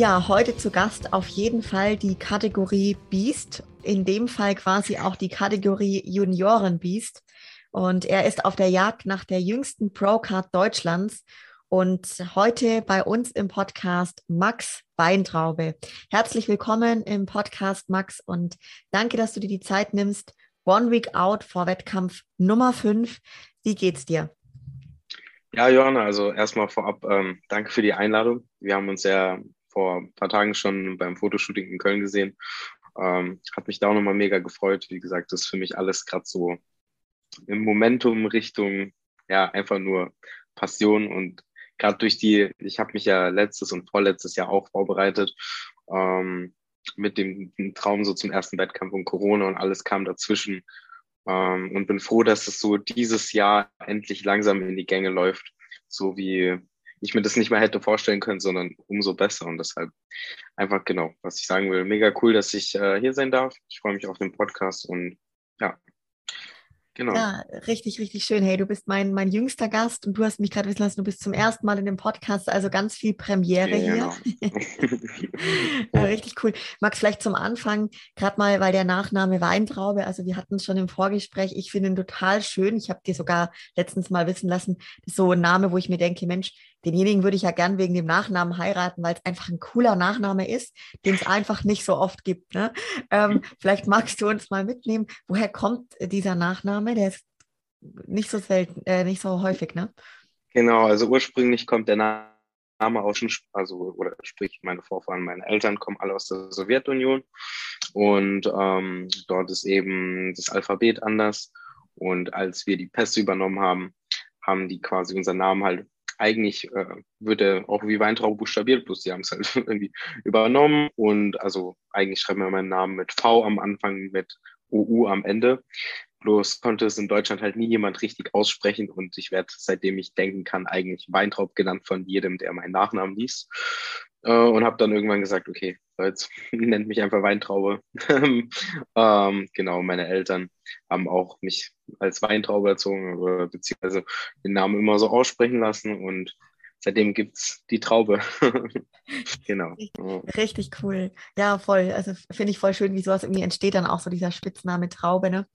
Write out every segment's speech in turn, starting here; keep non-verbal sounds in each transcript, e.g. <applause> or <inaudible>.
Ja, heute zu Gast auf jeden Fall die Kategorie Beast, in dem Fall quasi auch die Kategorie Junioren Beast. Und er ist auf der Jagd nach der jüngsten Pro-Card Deutschlands und heute bei uns im Podcast Max Weintraube. Herzlich willkommen im Podcast, Max, und danke, dass du dir die Zeit nimmst. One Week Out vor Wettkampf Nummer 5. Wie geht's dir? Ja, Johanna, also erstmal vorab ähm, danke für die Einladung. Wir haben uns ja vor ein paar Tagen schon beim Fotoshooting in Köln gesehen. Ähm, hat mich da auch nochmal mega gefreut. Wie gesagt, das ist für mich alles gerade so im Momentum Richtung, ja, einfach nur Passion und gerade durch die, ich habe mich ja letztes und vorletztes Jahr auch vorbereitet ähm, mit dem Traum so zum ersten Wettkampf und Corona und alles kam dazwischen ähm, und bin froh, dass es so dieses Jahr endlich langsam in die Gänge läuft, so wie ich mir das nicht mehr hätte vorstellen können, sondern umso besser und deshalb einfach genau, was ich sagen will, mega cool, dass ich äh, hier sein darf. Ich freue mich auf den Podcast und ja, Genau. Ja, richtig, richtig schön. Hey, du bist mein, mein jüngster Gast und du hast mich gerade wissen lassen, du bist zum ersten Mal in dem Podcast, also ganz viel Premiere ja, hier. Genau. <laughs> <laughs> richtig cool. Max, vielleicht zum Anfang, gerade mal, weil der Nachname Weintraube, also wir hatten es schon im Vorgespräch, ich finde ihn total schön. Ich habe dir sogar letztens mal wissen lassen, so ein Name, wo ich mir denke, Mensch, denjenigen würde ich ja gern wegen dem Nachnamen heiraten, weil es einfach ein cooler Nachname ist, den es einfach nicht so oft gibt. Ne? Ähm, <laughs> vielleicht magst du uns mal mitnehmen, woher kommt dieser Nachname? Der ist nicht so selten, äh, nicht so häufig, ne? Genau, also ursprünglich kommt der Name aus, also oder sprich meine Vorfahren, meine Eltern kommen alle aus der Sowjetunion und ähm, dort ist eben das Alphabet anders und als wir die Pässe übernommen haben, haben die quasi unseren Namen halt eigentlich äh, wird er auch wie Weintraube buchstabiert, bloß die haben es halt <laughs> irgendwie übernommen und also eigentlich schreiben wir meinen Namen mit V am Anfang, mit OU am Ende. Bloß konnte es in Deutschland halt nie jemand richtig aussprechen und ich werde, seitdem ich denken kann, eigentlich Weintraub genannt von jedem, der meinen Nachnamen liest. Äh, und habe dann irgendwann gesagt, okay, jetzt <laughs> nennt mich einfach Weintraube. <laughs> ähm, genau, meine Eltern haben auch mich als Weintraube erzogen, beziehungsweise den Namen immer so aussprechen lassen und seitdem gibt es die Traube. <laughs> genau. Richtig, richtig, cool. Ja, voll. Also finde ich voll schön, wie sowas irgendwie entsteht, dann auch so dieser Spitzname Traube, ne?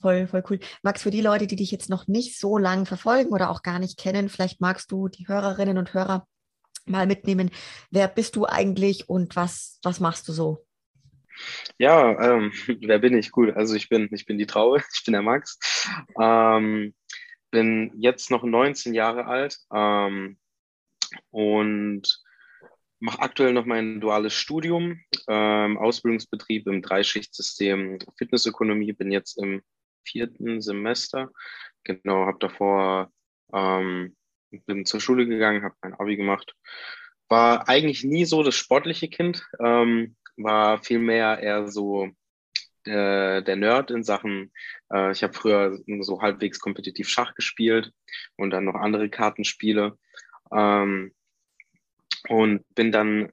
Voll, voll cool. Max, für die Leute, die dich jetzt noch nicht so lange verfolgen oder auch gar nicht kennen, vielleicht magst du die Hörerinnen und Hörer mal mitnehmen. Wer bist du eigentlich und was, was machst du so? Ja, ähm, <laughs> wer bin ich? Cool. Also ich bin, ich bin die Traube, <laughs> ich bin der Max. Ähm, bin jetzt noch 19 Jahre alt ähm, und mache aktuell noch mein duales Studium, ähm, Ausbildungsbetrieb im Dreischichtsystem Fitnessökonomie, bin jetzt im vierten Semester. Genau, habe davor ähm, bin zur Schule gegangen, habe mein Abi gemacht. War eigentlich nie so das sportliche Kind, ähm, war vielmehr eher so der, der Nerd in Sachen, äh, ich habe früher so halbwegs kompetitiv Schach gespielt und dann noch andere Kartenspiele. Ähm, und bin dann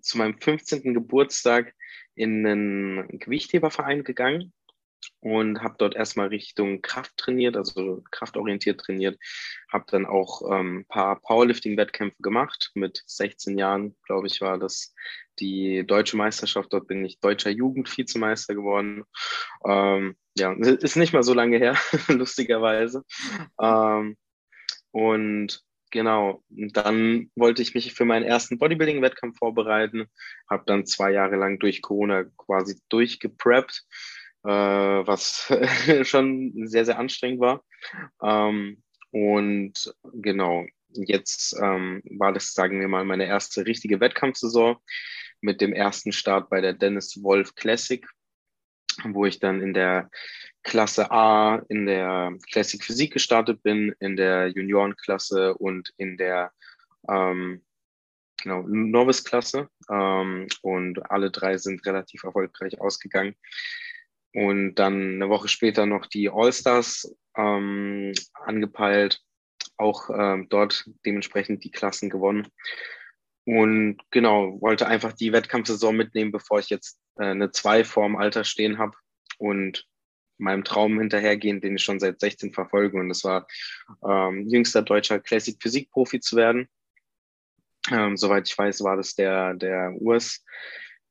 zu meinem 15. Geburtstag in einen Gewichtheberverein gegangen und habe dort erstmal Richtung Kraft trainiert, also kraftorientiert trainiert. Habe dann auch ähm, ein paar Powerlifting-Wettkämpfe gemacht. Mit 16 Jahren, glaube ich, war das die deutsche Meisterschaft. Dort bin ich deutscher Jugendvizemeister geworden. Ähm, ja, ist nicht mal so lange her, <laughs> lustigerweise. Ähm, und genau, dann wollte ich mich für meinen ersten Bodybuilding-Wettkampf vorbereiten. Habe dann zwei Jahre lang durch Corona quasi durchgepreppt äh, was <laughs> schon sehr, sehr anstrengend war. Ähm, und genau, jetzt ähm, war das, sagen wir mal, meine erste richtige Wettkampfsaison mit dem ersten Start bei der Dennis Wolf Classic, wo ich dann in der Klasse A in der Classic Physik gestartet bin, in der Juniorenklasse und in der ähm, genau, Novice-Klasse ähm, und alle drei sind relativ erfolgreich ausgegangen. Und dann eine Woche später noch die All-Stars ähm, angepeilt, auch ähm, dort dementsprechend die Klassen gewonnen. Und genau, wollte einfach die Wettkampfsaison mitnehmen, bevor ich jetzt äh, eine 2 vorm Alter stehen habe und meinem Traum hinterhergehen, den ich schon seit 16 verfolge. Und das war ähm, jüngster deutscher Classic Physik Profi zu werden. Ähm, soweit ich weiß, war das der, der Urs.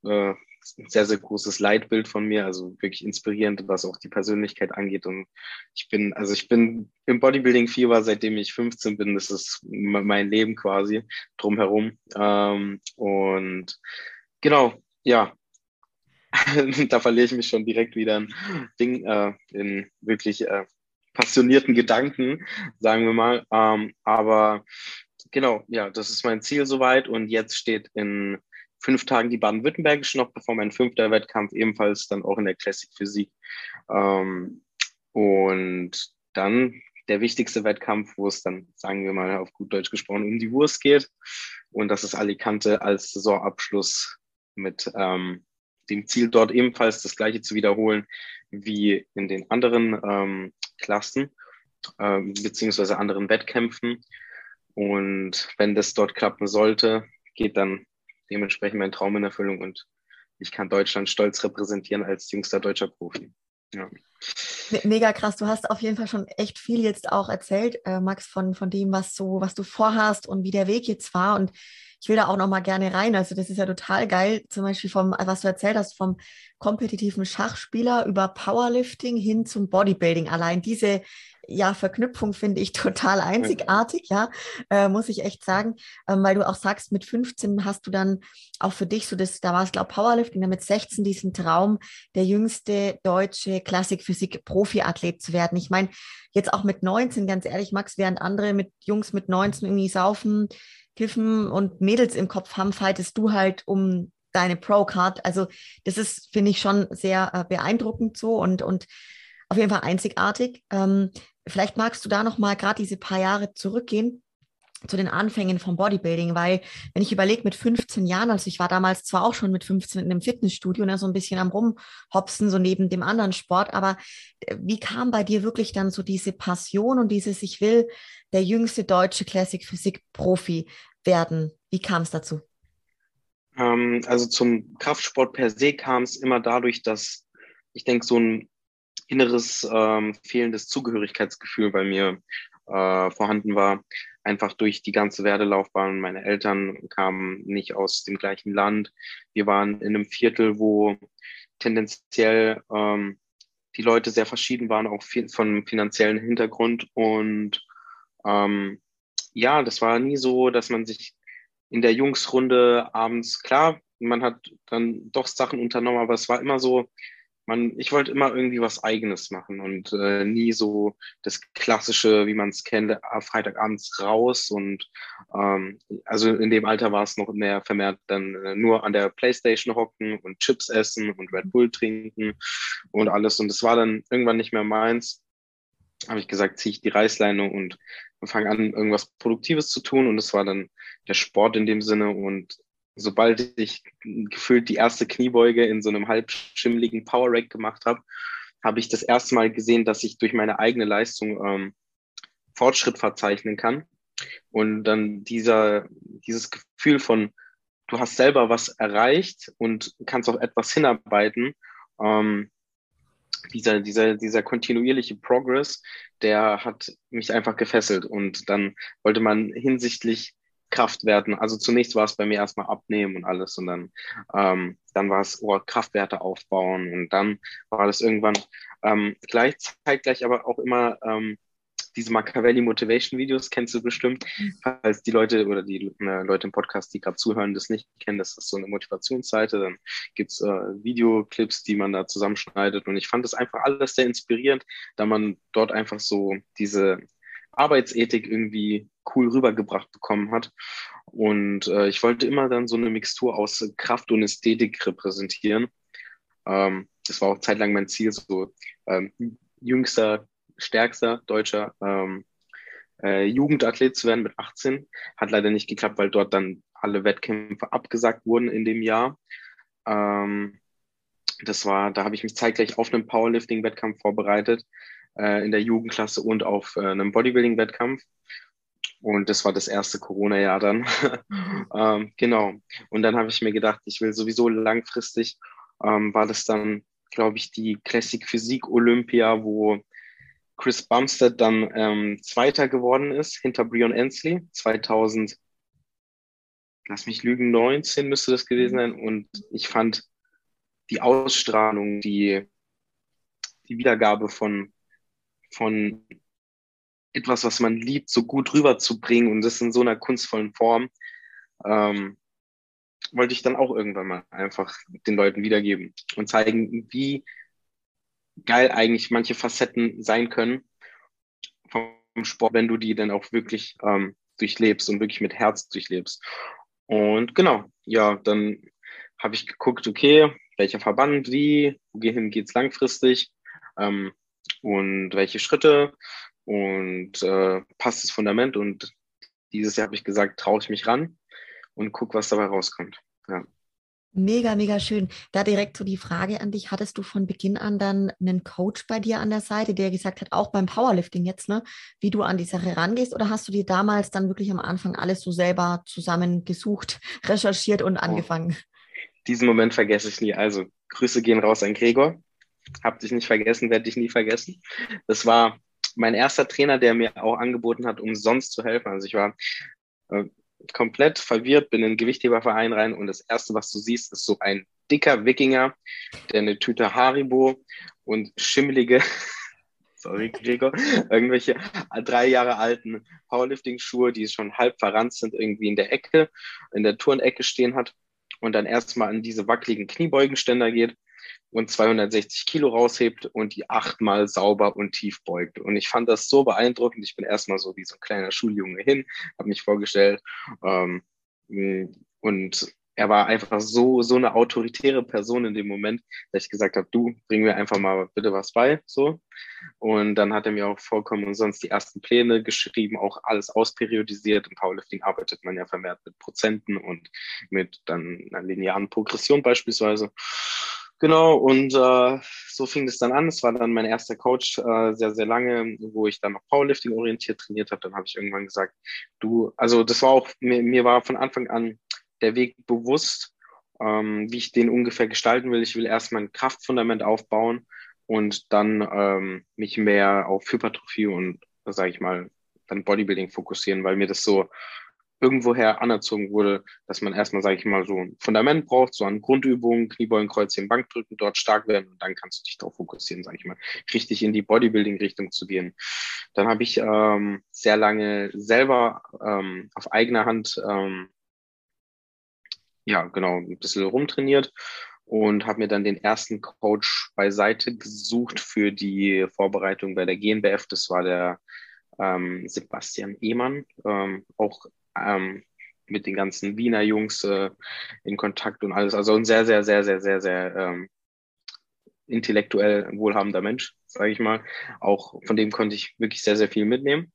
Äh, ein sehr, sehr großes Leitbild von mir, also wirklich inspirierend, was auch die Persönlichkeit angeht. Und ich bin, also ich bin im Bodybuilding-Fieber, seitdem ich 15 bin. Das ist mein Leben quasi drumherum. Ähm, und genau, ja, <laughs> da verliere ich mich schon direkt wieder in, Ding, äh, in wirklich äh, passionierten Gedanken, sagen wir mal. Ähm, aber genau, ja, das ist mein Ziel soweit. Und jetzt steht in fünf Tagen die Baden-Württembergische noch, bevor mein fünfter Wettkampf ebenfalls dann auch in der Classic Physik. Ähm, und dann der wichtigste Wettkampf, wo es dann, sagen wir mal auf gut Deutsch gesprochen, um die Wurst geht. Und das ist Alicante als Saisonabschluss mit ähm, dem Ziel, dort ebenfalls das Gleiche zu wiederholen wie in den anderen ähm, Klassen ähm, beziehungsweise anderen Wettkämpfen. Und wenn das dort klappen sollte, geht dann dementsprechend mein Traum in Erfüllung und ich kann Deutschland stolz repräsentieren als jüngster deutscher Profi. Ja. Mega krass. Du hast auf jeden Fall schon echt viel jetzt auch erzählt, äh, Max, von, von dem, was so, was du vorhast und wie der Weg jetzt war. Und ich will da auch noch mal gerne rein. Also das ist ja total geil, zum Beispiel vom, was du erzählt hast, vom kompetitiven Schachspieler über Powerlifting hin zum Bodybuilding. Allein diese ja, Verknüpfung finde ich <laughs> total einzigartig, ja, äh, muss ich echt sagen, ähm, weil du auch sagst, mit 15 hast du dann auch für dich so das, da war es glaube Powerlifting, dann mit 16 diesen Traum, der jüngste deutsche Klassikphysik-Profi-Athlet zu werden. Ich meine, jetzt auch mit 19, ganz ehrlich, Max, während andere mit Jungs mit 19 irgendwie saufen, kiffen und Mädels im Kopf haben, fightest du halt um deine Pro-Card. Also das ist, finde ich, schon sehr äh, beeindruckend so und, und auf jeden Fall einzigartig. Ähm, vielleicht magst du da noch mal gerade diese paar Jahre zurückgehen zu den Anfängen vom Bodybuilding, weil wenn ich überlege mit 15 Jahren, also ich war damals zwar auch schon mit 15 in einem Fitnessstudio, ne, so ein bisschen am rumhopsen, so neben dem anderen Sport, aber äh, wie kam bei dir wirklich dann so diese Passion und dieses, ich will der jüngste deutsche Classic Physik Profi werden? Wie kam es dazu? Ähm, also zum Kraftsport per se kam es immer dadurch, dass ich denke, so ein inneres ähm, fehlendes Zugehörigkeitsgefühl bei mir äh, vorhanden war. Einfach durch die ganze Werdelaufbahn. Meine Eltern kamen nicht aus dem gleichen Land. Wir waren in einem Viertel, wo tendenziell ähm, die Leute sehr verschieden waren, auch viel von finanziellen Hintergrund. Und ähm, ja, das war nie so, dass man sich in der Jungsrunde abends, klar, man hat dann doch Sachen unternommen, aber es war immer so, man, ich wollte immer irgendwie was Eigenes machen und äh, nie so das Klassische, wie man es kennt, äh, Freitagabends raus und ähm, also in dem Alter war es noch mehr vermehrt dann äh, nur an der Playstation hocken und Chips essen und Red Bull trinken und alles. Und es war dann irgendwann nicht mehr meins. Habe ich gesagt, ziehe ich die Reißleine und fange an, irgendwas Produktives zu tun. Und es war dann der Sport in dem Sinne. Und sobald ich gefühlt die erste Kniebeuge in so einem halbschimmligen Power Rack gemacht habe, habe ich das erste Mal gesehen, dass ich durch meine eigene Leistung ähm, Fortschritt verzeichnen kann. Und dann dieser, dieses Gefühl von, du hast selber was erreicht und kannst auf etwas hinarbeiten. Ähm, dieser, dieser, dieser kontinuierliche Progress, der hat mich einfach gefesselt. Und dann wollte man hinsichtlich Kraftwerten. Also zunächst war es bei mir erstmal abnehmen und alles und dann, ähm, dann war es oh, Kraftwerte aufbauen und dann war das irgendwann ähm, gleich, aber auch immer ähm, diese Machiavelli Motivation Videos kennst du bestimmt, falls die Leute oder die äh, Leute im Podcast, die gerade zuhören, das nicht kennen, das ist so eine Motivationsseite, dann gibt's äh, Videoclips, die man da zusammenschneidet und ich fand das einfach alles sehr inspirierend, da man dort einfach so diese Arbeitsethik irgendwie cool rübergebracht bekommen hat. Und äh, ich wollte immer dann so eine Mixtur aus Kraft und Ästhetik repräsentieren. Ähm, das war auch zeitlang mein Ziel, so ähm, jüngster, stärkster deutscher ähm, äh, Jugendathlet zu werden mit 18. Hat leider nicht geklappt, weil dort dann alle Wettkämpfe abgesagt wurden in dem Jahr. Ähm, das war, da habe ich mich zeitgleich auf einen Powerlifting-Wettkampf vorbereitet, äh, in der Jugendklasse und auf äh, einem Bodybuilding-Wettkampf. Und das war das erste Corona-Jahr dann. Mhm. <laughs> ähm, genau. Und dann habe ich mir gedacht, ich will sowieso langfristig, ähm, war das dann, glaube ich, die Classic Physik Olympia, wo Chris Bumstead dann ähm, Zweiter geworden ist, hinter Brion Ensley, 2000, lass mich lügen, 19 müsste das gewesen sein. Und ich fand die Ausstrahlung, die, die Wiedergabe von, von etwas, was man liebt, so gut rüberzubringen und das in so einer kunstvollen Form, ähm, wollte ich dann auch irgendwann mal einfach den Leuten wiedergeben und zeigen, wie geil eigentlich manche Facetten sein können vom Sport, wenn du die dann auch wirklich ähm, durchlebst und wirklich mit Herz durchlebst. Und genau, ja, dann habe ich geguckt, okay, welcher Verband, wie, wohin geht es langfristig ähm, und welche Schritte und äh, passt das Fundament. Und dieses Jahr habe ich gesagt, traue ich mich ran und guck, was dabei rauskommt. Ja. Mega, mega schön. Da direkt so die Frage an dich, hattest du von Beginn an dann einen Coach bei dir an der Seite, der gesagt hat, auch beim Powerlifting jetzt, ne, wie du an die Sache rangehst? Oder hast du dir damals dann wirklich am Anfang alles so selber zusammengesucht, <laughs> recherchiert und angefangen? Diesen Moment vergesse ich nie. Also, Grüße gehen raus an Gregor. Hab dich nicht vergessen, werde dich nie vergessen. Das war mein erster Trainer, der mir auch angeboten hat, umsonst zu helfen. Also ich war äh, komplett verwirrt, bin in den Gewichtheberverein rein und das Erste, was du siehst, ist so ein dicker Wikinger, der eine Tüte Haribo und schimmelige, <laughs> sorry Gregor, irgendwelche drei Jahre alten Powerlifting-Schuhe, die schon halb verranzt sind, irgendwie in der Ecke, in der Turnecke stehen hat und dann erstmal an diese wackeligen Kniebeugenständer geht und 260 Kilo raushebt und die achtmal sauber und tief beugt. Und ich fand das so beeindruckend. Ich bin erstmal so wie so ein kleiner Schuljunge hin, habe mich vorgestellt. Ähm, und er war einfach so, so eine autoritäre Person in dem Moment, dass ich gesagt habe, du, bring mir einfach mal bitte was bei, so. Und dann hat er mir auch vollkommen umsonst die ersten Pläne geschrieben, auch alles ausperiodisiert. Im Powerlifting arbeitet man ja vermehrt mit Prozenten und mit dann einer linearen Progression beispielsweise. Genau, und äh, so fing es dann an. Es war dann mein erster Coach äh, sehr, sehr lange, wo ich dann noch Powerlifting orientiert trainiert habe. Dann habe ich irgendwann gesagt, du, also das war auch, mir, mir war von Anfang an der Weg bewusst, ähm, wie ich den ungefähr gestalten will. Ich will erstmal ein Kraftfundament aufbauen und dann ähm, mich mehr auf Hypertrophie und, sage ich mal, dann Bodybuilding fokussieren, weil mir das so irgendwoher anerzogen wurde, dass man erstmal, sage ich mal, so ein Fundament braucht, so an Grundübungen, Kniebeugen, Kreuzheben, Bankdrücken, dort stark werden und dann kannst du dich darauf fokussieren, sage ich mal, richtig in die Bodybuilding-Richtung zu gehen. Dann habe ich ähm, sehr lange selber ähm, auf eigener Hand, ähm, ja, genau, ein bisschen rumtrainiert und habe mir dann den ersten Coach beiseite gesucht für die Vorbereitung bei der GNBF. Das war der ähm, Sebastian Ehmann, ähm, auch ähm, mit den ganzen Wiener Jungs äh, in Kontakt und alles. Also ein sehr, sehr, sehr, sehr, sehr, sehr ähm, intellektuell wohlhabender Mensch, sage ich mal. Auch von dem konnte ich wirklich sehr, sehr viel mitnehmen.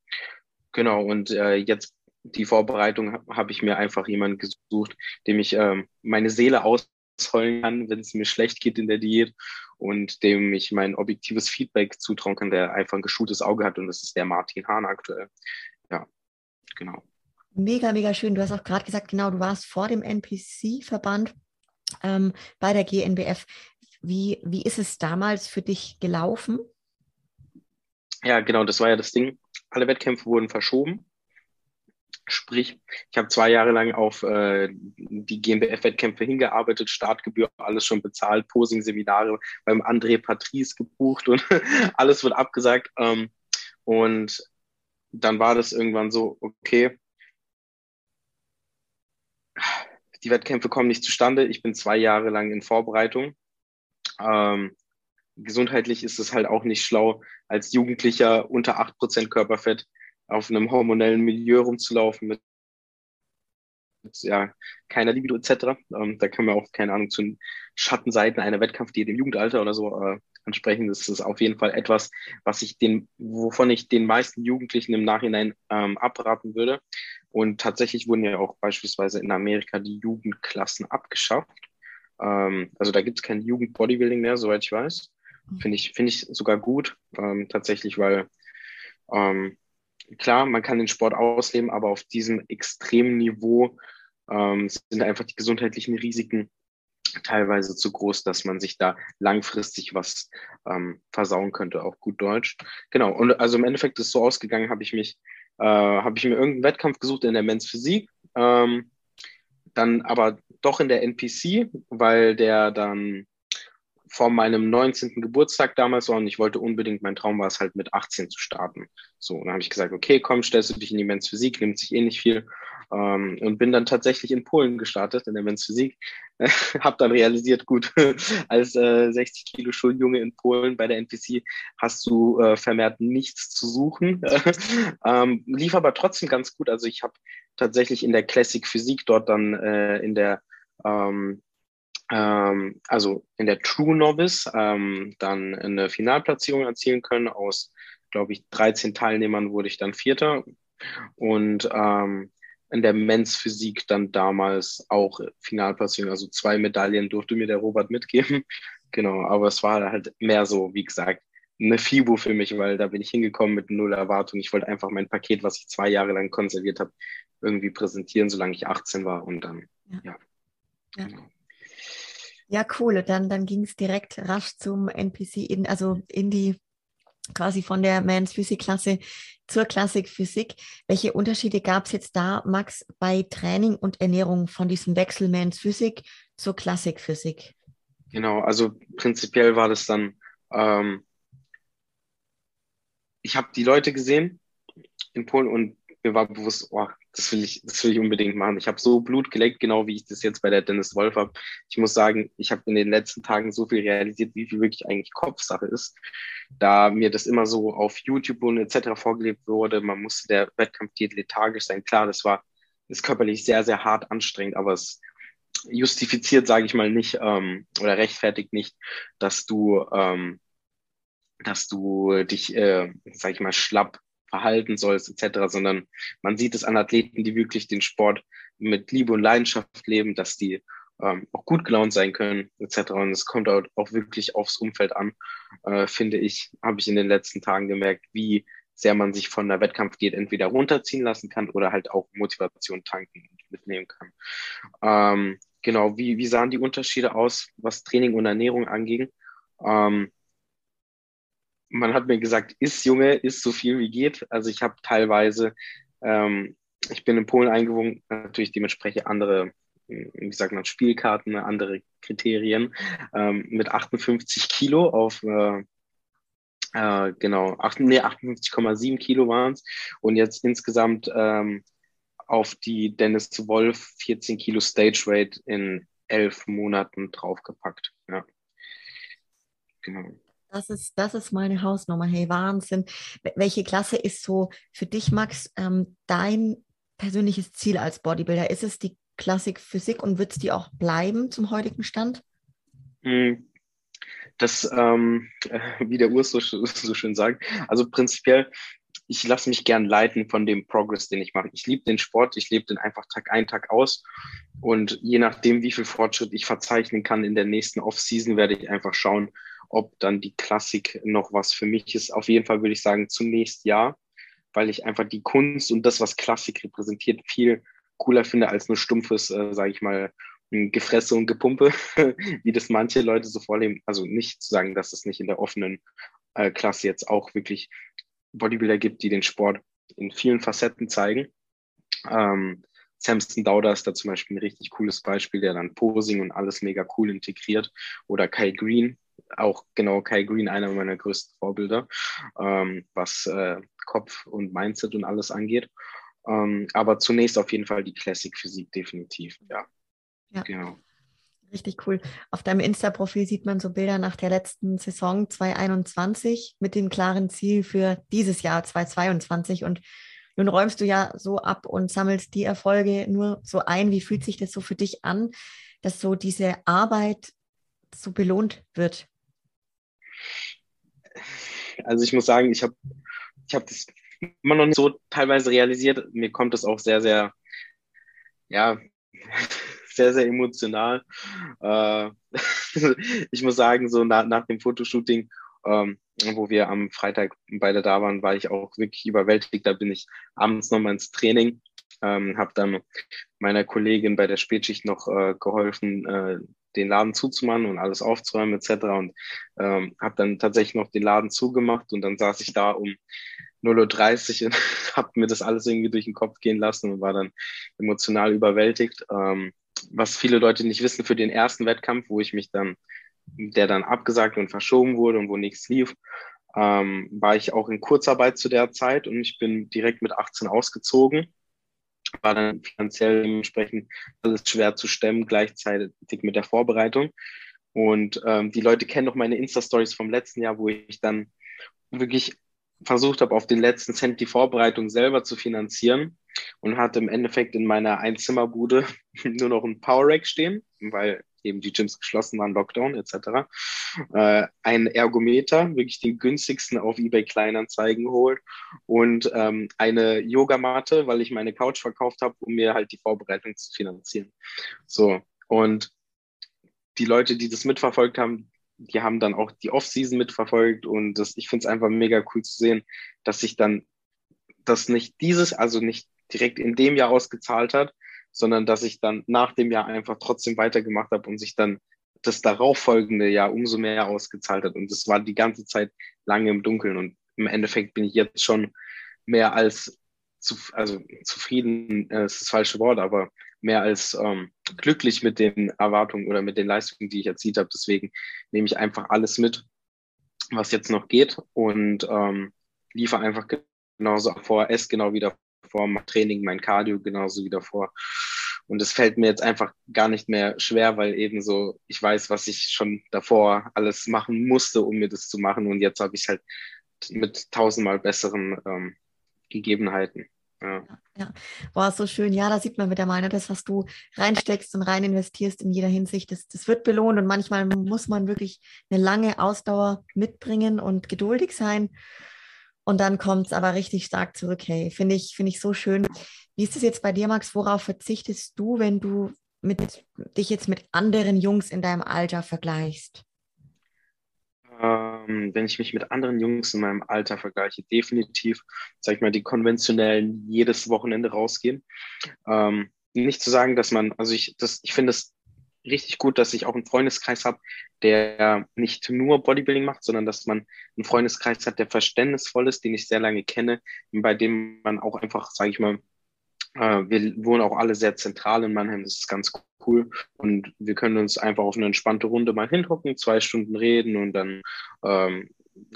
Genau, und äh, jetzt die Vorbereitung habe hab ich mir einfach jemanden gesucht, dem ich ähm, meine Seele ausheulen kann, wenn es mir schlecht geht in der Diät und dem ich mein objektives Feedback zutrauen kann, der einfach ein geschultes Auge hat und das ist der Martin Hahn aktuell. Ja, genau. Mega, mega schön. Du hast auch gerade gesagt, genau, du warst vor dem NPC-Verband ähm, bei der GNBF. Wie, wie ist es damals für dich gelaufen? Ja, genau, das war ja das Ding. Alle Wettkämpfe wurden verschoben. Sprich, ich habe zwei Jahre lang auf äh, die GmbF-Wettkämpfe hingearbeitet, Startgebühr, alles schon bezahlt, Posing-Seminare beim André Patrice gebucht und <laughs> alles wird abgesagt. Ähm, und dann war das irgendwann so, okay, die Wettkämpfe kommen nicht zustande. Ich bin zwei Jahre lang in Vorbereitung. Ähm, gesundheitlich ist es halt auch nicht schlau, als Jugendlicher unter 8% Körperfett auf einem hormonellen Milieu rumzulaufen mit ja keiner Libido etc. Ähm, da können wir auch, keine Ahnung, zu den Schattenseiten einer Wettkampfdiät im Jugendalter oder so äh, ansprechen. Das ist auf jeden Fall etwas, was ich den, wovon ich den meisten Jugendlichen im Nachhinein ähm, abraten würde. Und tatsächlich wurden ja auch beispielsweise in Amerika die Jugendklassen abgeschafft. Ähm, also da gibt es kein Jugendbodybuilding mehr, soweit ich weiß. Mhm. Finde ich, finde ich sogar gut, ähm, tatsächlich, weil ähm, klar, man kann den Sport ausleben, aber auf diesem extremen Niveau ähm, sind einfach die gesundheitlichen Risiken teilweise zu groß, dass man sich da langfristig was ähm, versauen könnte, auch gut Deutsch. Genau, und also im Endeffekt ist so ausgegangen, habe ich mich, äh, habe ich mir irgendeinen Wettkampf gesucht in der Men's Physik, ähm, dann aber doch in der NPC, weil der dann vor meinem 19. Geburtstag damals war und ich wollte unbedingt, mein Traum war es halt mit 18 zu starten. So, und dann habe ich gesagt, okay, komm, stellst du dich in die Men's Physik, nimmt sich eh nicht viel. Ähm, und bin dann tatsächlich in Polen gestartet, in der Men's Physik. <laughs> habe dann realisiert, gut, <laughs> als äh, 60 Kilo Schuljunge in Polen bei der NPC hast du äh, vermehrt nichts zu suchen. <laughs> ähm, lief aber trotzdem ganz gut. Also ich habe tatsächlich in der Classic Physik dort dann äh, in der ähm, ähm, also in der True Novice ähm, dann eine Finalplatzierung erzielen können. Aus, glaube ich, 13 Teilnehmern wurde ich dann Vierter. Und ähm, in der Men's Physik dann damals auch Finalplatzierung, also zwei Medaillen durfte mir der Robert mitgeben. <laughs> Genau, aber es war halt mehr so, wie gesagt, eine FIBO für mich, weil da bin ich hingekommen mit null Erwartung. Ich wollte einfach mein Paket, was ich zwei Jahre lang konserviert habe, irgendwie präsentieren, solange ich 18 war und dann, ja. ja. ja. Ja, cool. dann, dann ging es direkt rasch zum NPC, in, also in die quasi von der Mans Physik-Klasse zur Klassik Physik. Welche Unterschiede gab es jetzt da, Max, bei Training und Ernährung von diesem Wechsel Mans Physik zur Klassik Physik? Genau, also prinzipiell war das dann, ähm, ich habe die Leute gesehen in Polen und mir war bewusst, oh, das will ich, das will ich unbedingt machen. Ich habe so Blut geleckt, genau wie ich das jetzt bei der Dennis Wolf habe. Ich muss sagen, ich habe in den letzten Tagen so viel realisiert, wie viel wirklich eigentlich Kopfsache ist. Da mir das immer so auf YouTube und etc. vorgelebt wurde, man musste der Wettkampfdiät lethargisch sein. Klar, das war ist körperlich sehr, sehr hart anstrengend, aber es justifiziert, sage ich mal, nicht ähm, oder rechtfertigt nicht, dass du ähm, dass du dich, äh, sag ich mal, schlapp verhalten sollst, etc., sondern man sieht es an Athleten, die wirklich den Sport mit Liebe und Leidenschaft leben, dass die ähm, auch gut gelaunt sein können, etc. Und es kommt auch, wirklich aufs Umfeld an, äh, finde ich, habe ich in den letzten Tagen gemerkt, wie sehr man sich von der Wettkampfdiät entweder runterziehen lassen kann oder halt auch Motivation tanken und mitnehmen kann. Ähm, genau, wie, wie sahen die Unterschiede aus, was Training und Ernährung anging? Ähm, man hat mir gesagt, isst Junge, isst so viel wie geht. Also ich habe teilweise, ähm, ich bin in Polen eingewohnt, natürlich dementsprechend andere, wie sagt man, Spielkarten, andere Kriterien, ähm, mit 58 Kilo auf, äh, äh, genau, nee, 58,7 Kilo waren es und jetzt insgesamt ähm, auf die Dennis Wolf 14 Kilo Stage Weight in elf Monaten draufgepackt. Ja. Genau. Das ist, das ist meine Hausnummer. Hey, Wahnsinn. Welche Klasse ist so für dich, Max, ähm, dein persönliches Ziel als Bodybuilder? Ist es die Klassik Physik und wird es die auch bleiben zum heutigen Stand? Hm, das, ähm, <laughs> wie der Urs so, so schön sagt, also prinzipiell, ich lasse mich gern leiten von dem Progress, den ich mache. Ich liebe den Sport, ich lebe den einfach Tag ein, Tag aus. Und je nachdem, wie viel Fortschritt ich verzeichnen kann in der nächsten Off-Season, werde ich einfach schauen, ob dann die Klassik noch was für mich ist. Auf jeden Fall würde ich sagen, zunächst ja, weil ich einfach die Kunst und das, was Klassik repräsentiert, viel cooler finde als nur stumpfes, äh, sage ich mal, Gefresse und Gepumpe, <laughs> wie das manche Leute so vorleben. Also nicht zu sagen, dass es nicht in der offenen äh, Klasse jetzt auch wirklich Bodybuilder gibt, die den Sport in vielen Facetten zeigen. Ähm, Samson Dauder ist da zum Beispiel ein richtig cooles Beispiel, der dann Posing und alles mega cool integriert. Oder Kai Green, auch genau Kai Green, einer meiner größten Vorbilder, ähm, was äh, Kopf und Mindset und alles angeht. Ähm, aber zunächst auf jeden Fall die Classic Physik, definitiv, ja. Ja. Genau. Richtig cool. Auf deinem Insta-Profil sieht man so Bilder nach der letzten Saison 2021 mit dem klaren Ziel für dieses Jahr 2022. Und Nun räumst du ja so ab und sammelst die Erfolge nur so ein. Wie fühlt sich das so für dich an, dass so diese Arbeit so belohnt wird? Also ich muss sagen, ich habe ich hab das immer noch nicht so teilweise realisiert. Mir kommt das auch sehr, sehr, ja, <laughs> sehr, sehr emotional. Äh, <laughs> ich muss sagen, so nach, nach dem Fotoshooting, ähm, wo wir am Freitag beide da waren, war ich auch wirklich überwältigt. Da bin ich abends nochmal ins Training, ähm, habe dann meiner Kollegin bei der Spätschicht noch äh, geholfen, äh, den Laden zuzumachen und alles aufzuräumen etc. Und ähm, habe dann tatsächlich noch den Laden zugemacht und dann saß ich da um 0.30 Uhr und <laughs> habe mir das alles irgendwie durch den Kopf gehen lassen und war dann emotional überwältigt. Ähm, was viele Leute nicht wissen, für den ersten Wettkampf, wo ich mich dann, der dann abgesagt und verschoben wurde und wo nichts lief, ähm, war ich auch in Kurzarbeit zu der Zeit und ich bin direkt mit 18 ausgezogen. War dann finanziell dementsprechend alles schwer zu stemmen, gleichzeitig mit der Vorbereitung. Und ähm, die Leute kennen noch meine Insta-Stories vom letzten Jahr, wo ich dann wirklich versucht habe, auf den letzten Cent die Vorbereitung selber zu finanzieren und hatte im Endeffekt in meiner Einzimmerbude <laughs> nur noch ein Power Rack stehen, weil eben die Gyms geschlossen waren, Lockdown etc. Äh, ein Ergometer, wirklich den günstigsten auf eBay Kleinanzeigen geholt und ähm, eine Yogamatte, weil ich meine Couch verkauft habe, um mir halt die Vorbereitung zu finanzieren. So und die Leute, die das mitverfolgt haben, die haben dann auch die Off-Season mitverfolgt und das, ich finde es einfach mega cool zu sehen, dass sich dann das nicht dieses, also nicht direkt in dem Jahr ausgezahlt hat, sondern dass ich dann nach dem Jahr einfach trotzdem weitergemacht habe und sich dann das darauffolgende Jahr umso mehr ausgezahlt hat. Und das war die ganze Zeit lange im Dunkeln. Und im Endeffekt bin ich jetzt schon mehr als zu, also zufrieden, äh, ist das falsche Wort, aber mehr als ähm, glücklich mit den Erwartungen oder mit den Leistungen, die ich erzielt habe. Deswegen nehme ich einfach alles mit, was jetzt noch geht und ähm, liefere einfach genauso vor, esse genau wieder vor, mache Training, mein Cardio genauso wieder vor. Und es fällt mir jetzt einfach gar nicht mehr schwer, weil eben so, ich weiß, was ich schon davor alles machen musste, um mir das zu machen. Und jetzt habe ich halt mit tausendmal besseren ähm, Gegebenheiten. Ja. ja, Boah, so schön. Ja, da sieht man wieder mal, ne, das, was du reinsteckst und rein investierst in jeder Hinsicht, das, das wird belohnt und manchmal muss man wirklich eine lange Ausdauer mitbringen und geduldig sein. Und dann kommt es aber richtig stark zurück. Hey, finde ich, finde ich so schön. Wie ist es jetzt bei dir, Max? Worauf verzichtest du, wenn du mit, dich jetzt mit anderen Jungs in deinem Alter vergleichst? Ähm, wenn ich mich mit anderen Jungs in meinem Alter vergleiche, definitiv, sag ich mal, die konventionellen jedes Wochenende rausgehen. Ähm, nicht zu sagen, dass man, also ich, ich finde es richtig gut, dass ich auch einen Freundeskreis habe, der nicht nur Bodybuilding macht, sondern dass man einen Freundeskreis hat, der verständnisvoll ist, den ich sehr lange kenne, bei dem man auch einfach, sage ich mal, äh, wir wohnen auch alle sehr zentral in Mannheim, das ist ganz cool. Und wir können uns einfach auf eine entspannte Runde mal hinhocken, zwei Stunden reden und dann ähm,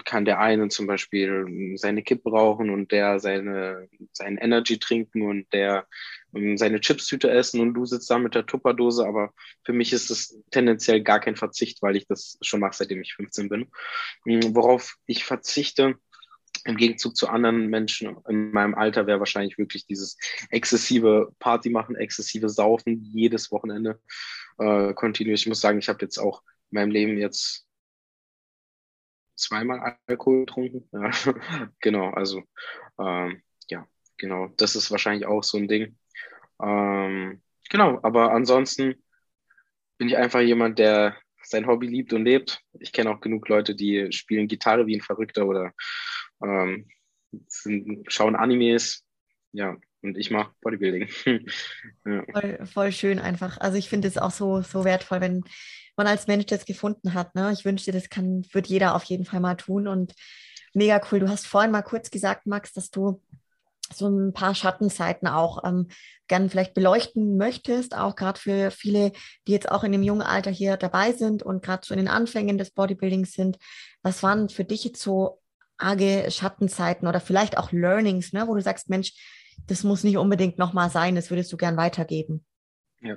kann der eine zum Beispiel seine Kippe rauchen und der seine, seinen Energy trinken und der seine Chipstüte essen und du sitzt da mit der Tupperdose. Aber für mich ist es tendenziell gar kein Verzicht, weil ich das schon mache, seitdem ich 15 bin. Hm, worauf ich verzichte, im Gegenzug zu anderen Menschen in meinem Alter wäre wahrscheinlich wirklich dieses exzessive Party machen, exzessive Saufen jedes Wochenende äh, kontinuierlich. Ich muss sagen, ich habe jetzt auch in meinem Leben jetzt zweimal Alkohol getrunken. Ja, <laughs> genau, also ähm, ja, genau, das ist wahrscheinlich auch so ein Ding. Ähm, genau, aber ansonsten bin ich einfach jemand, der sein Hobby liebt und lebt. Ich kenne auch genug Leute, die spielen Gitarre wie ein Verrückter oder ähm, sind, schauen Animes. Ja, und ich mache Bodybuilding. <laughs> ja. voll, voll schön einfach. Also ich finde es auch so, so wertvoll, wenn man als Mensch das gefunden hat. Ne? Ich wünschte, das kann, wird jeder auf jeden Fall mal tun. Und mega cool. Du hast vorhin mal kurz gesagt, Max, dass du so ein paar Schattenseiten auch ähm, gern vielleicht beleuchten möchtest, auch gerade für viele, die jetzt auch in dem jungen Alter hier dabei sind und gerade so in den Anfängen des Bodybuildings sind. Was waren für dich jetzt so arge Schattenzeiten oder vielleicht auch Learnings, ne, wo du sagst, Mensch, das muss nicht unbedingt nochmal sein, das würdest du gern weitergeben? Ja,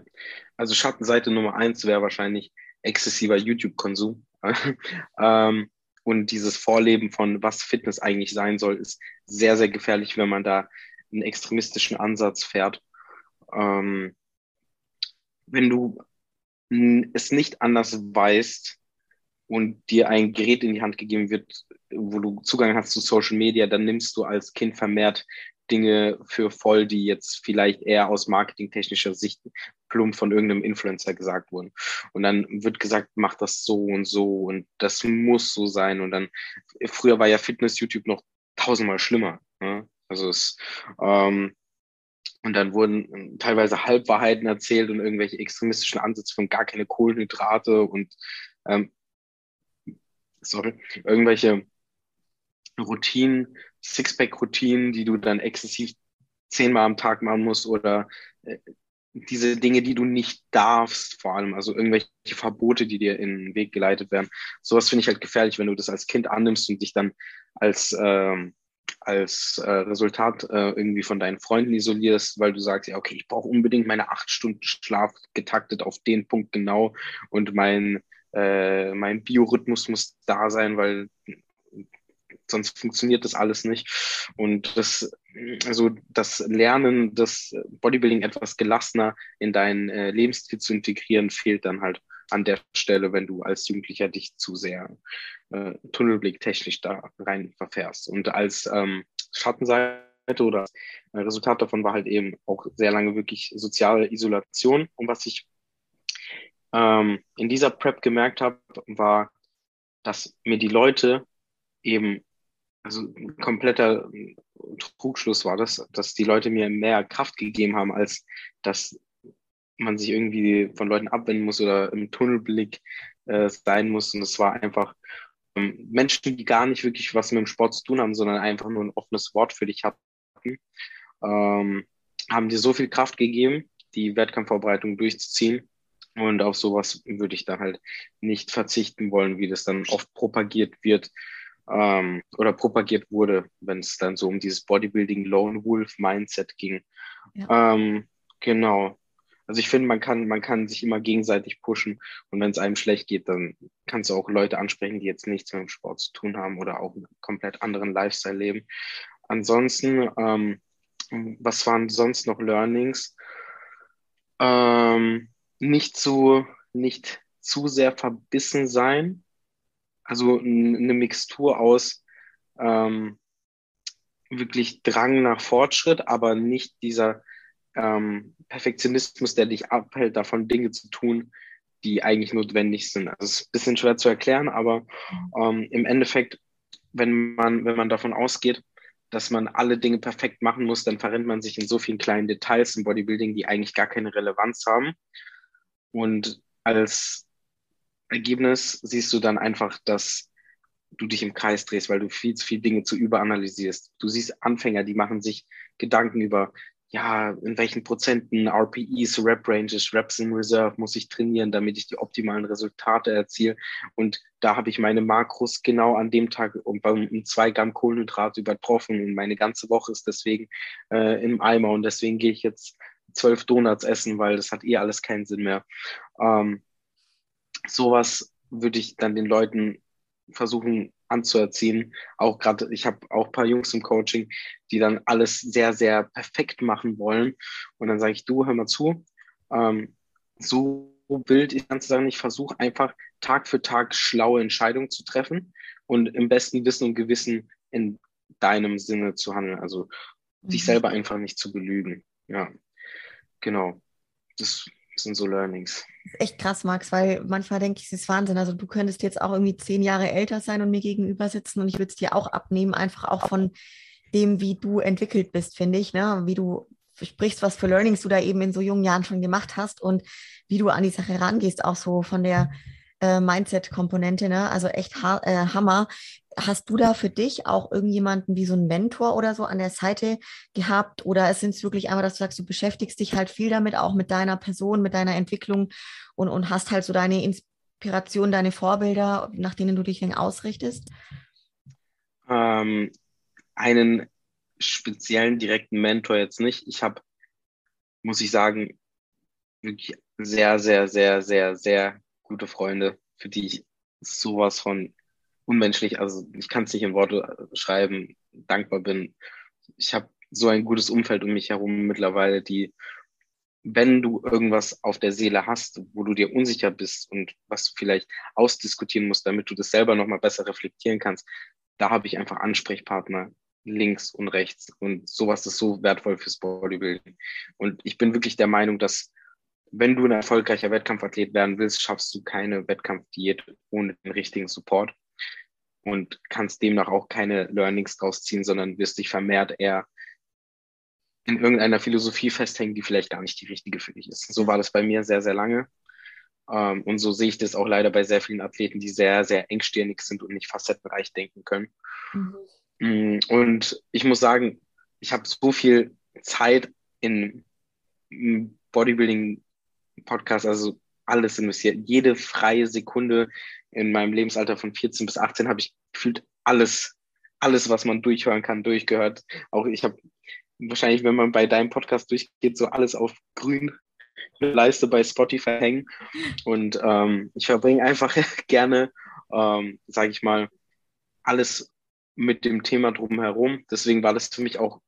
also Schattenseite Nummer eins wäre wahrscheinlich exzessiver YouTube-Konsum. <laughs> ähm, und dieses Vorleben von, was Fitness eigentlich sein soll, ist sehr, sehr gefährlich, wenn man da einen extremistischen Ansatz fährt. Ähm, wenn du es nicht anders weißt und dir ein Gerät in die Hand gegeben wird, wo du Zugang hast zu Social Media, dann nimmst du als Kind vermehrt Dinge für voll, die jetzt vielleicht eher aus marketingtechnischer Sicht plump von irgendeinem Influencer gesagt wurden. Und dann wird gesagt, mach das so und so und das muss so sein. Und dann, früher war ja Fitness-YouTube noch tausendmal schlimmer. Ne? Also es, ähm, und dann wurden teilweise Halbwahrheiten erzählt und irgendwelche extremistischen Ansätze von gar keine Kohlenhydrate und ähm, sorry, irgendwelche Routinen, Sixpack-Routinen, die du dann exzessiv zehnmal am Tag machen musst oder äh, diese Dinge, die du nicht darfst, vor allem, also irgendwelche Verbote, die dir in den Weg geleitet werden. Sowas finde ich halt gefährlich, wenn du das als Kind annimmst und dich dann als, ähm, als äh, Resultat äh, irgendwie von deinen Freunden isolierst, weil du sagst, ja, okay, ich brauche unbedingt meine acht Stunden Schlaf getaktet auf den Punkt genau und mein, äh, mein Biorhythmus muss da sein, weil sonst funktioniert das alles nicht. Und das, also das Lernen, das Bodybuilding etwas gelassener in deinen äh, Lebensstil zu integrieren, fehlt dann halt an der Stelle, wenn du als Jugendlicher dich zu sehr äh, Tunnelblick technisch da rein verfährst. Und als ähm, Schattenseite oder Resultat davon war halt eben auch sehr lange wirklich soziale Isolation. Und was ich ähm, in dieser Prep gemerkt habe, war, dass mir die Leute eben also ein kompletter Trugschluss war das, dass die Leute mir mehr Kraft gegeben haben, als dass man sich irgendwie von Leuten abwenden muss oder im Tunnelblick äh, sein muss. Und es war einfach ähm, Menschen, die gar nicht wirklich was mit dem Sport zu tun haben, sondern einfach nur ein offenes Wort für dich hatten, ähm, haben dir so viel Kraft gegeben, die Wettkampfvorbereitung durchzuziehen. Und auf sowas würde ich dann halt nicht verzichten wollen, wie das dann oft propagiert wird, ähm, oder propagiert wurde, wenn es dann so um dieses Bodybuilding Lone Wolf Mindset ging. Ja. Ähm, genau. Also ich finde, man kann, man kann sich immer gegenseitig pushen und wenn es einem schlecht geht, dann kannst du auch Leute ansprechen, die jetzt nichts mit dem Sport zu tun haben oder auch einen komplett anderen Lifestyle leben. Ansonsten, ähm, was waren sonst noch Learnings? Ähm, nicht zu, nicht zu sehr verbissen sein also eine Mixtur aus ähm, wirklich Drang nach Fortschritt, aber nicht dieser ähm, Perfektionismus, der dich abhält, davon Dinge zu tun, die eigentlich notwendig sind. Also es ist ein bisschen schwer zu erklären, aber ähm, im Endeffekt, wenn man, wenn man davon ausgeht, dass man alle Dinge perfekt machen muss, dann verrennt man sich in so vielen kleinen Details im Bodybuilding, die eigentlich gar keine Relevanz haben. Und als Ergebnis siehst du dann einfach, dass du dich im Kreis drehst, weil du viel zu viele Dinge zu überanalysierst. Du siehst Anfänger, die machen sich Gedanken über, ja, in welchen Prozenten RPEs, Rep Ranges, Reps in Reserve muss ich trainieren, damit ich die optimalen Resultate erziele. Und da habe ich meine Makros genau an dem Tag um, um zwei Gramm Kohlenhydrate übertroffen und meine ganze Woche ist deswegen äh, im Eimer und deswegen gehe ich jetzt zwölf Donuts essen, weil das hat eh alles keinen Sinn mehr. Ähm, sowas würde ich dann den Leuten versuchen anzuerziehen. Auch gerade, ich habe auch ein paar Jungs im Coaching, die dann alles sehr, sehr perfekt machen wollen. Und dann sage ich, du, hör mal zu, ähm, so wild ich kann sagen, ich versuche einfach Tag für Tag schlaue Entscheidungen zu treffen und im besten Wissen und Gewissen in deinem Sinne zu handeln. Also mhm. dich selber einfach nicht zu belügen. Ja, genau. Das sind so Learnings. Das ist echt krass, Max, weil manchmal denke ich, es ist Wahnsinn. Also du könntest jetzt auch irgendwie zehn Jahre älter sein und mir gegenüber sitzen und ich würde es dir auch abnehmen, einfach auch von dem, wie du entwickelt bist, finde ich, ne? wie du sprichst, was für Learnings du da eben in so jungen Jahren schon gemacht hast und wie du an die Sache rangehst, auch so von der äh, Mindset-Komponente, ne? also echt ha äh, Hammer. Hast du da für dich auch irgendjemanden wie so einen Mentor oder so an der Seite gehabt? Oder sind es wirklich einmal, dass du sagst, du beschäftigst dich halt viel damit, auch mit deiner Person, mit deiner Entwicklung und, und hast halt so deine Inspiration, deine Vorbilder, nach denen du dich dann ausrichtest? Ähm, einen speziellen direkten Mentor jetzt nicht. Ich habe, muss ich sagen, wirklich sehr, sehr, sehr, sehr, sehr gute Freunde, für die ich sowas von unmenschlich, also ich kann es nicht in Worte schreiben, dankbar bin. Ich habe so ein gutes Umfeld um mich herum mittlerweile, die, wenn du irgendwas auf der Seele hast, wo du dir unsicher bist und was du vielleicht ausdiskutieren musst, damit du das selber nochmal besser reflektieren kannst, da habe ich einfach Ansprechpartner links und rechts. Und sowas ist so wertvoll fürs Bodybuilding. Und ich bin wirklich der Meinung, dass wenn du ein erfolgreicher Wettkampfathlet werden willst, schaffst du keine Wettkampfdiät ohne den richtigen Support und kannst demnach auch keine Learnings draus ziehen, sondern wirst dich vermehrt eher in irgendeiner Philosophie festhängen, die vielleicht gar nicht die richtige für dich ist. So war das bei mir sehr, sehr lange. Ähm, und so sehe ich das auch leider bei sehr vielen Athleten, die sehr, sehr engstirnig sind und nicht facettenreich denken können. Mhm. Mm, und ich muss sagen, ich habe so viel Zeit in Bodybuilding Podcast, also alles investiert. Jede freie Sekunde in meinem Lebensalter von 14 bis 18 habe ich gefühlt alles, alles, was man durchhören kann, durchgehört. Auch ich habe wahrscheinlich, wenn man bei deinem Podcast durchgeht, so alles auf grün Leiste bei Spotify hängen. Und ähm, ich verbringe einfach <laughs> gerne, ähm, sage ich mal, alles mit dem Thema drumherum. Deswegen war das für mich auch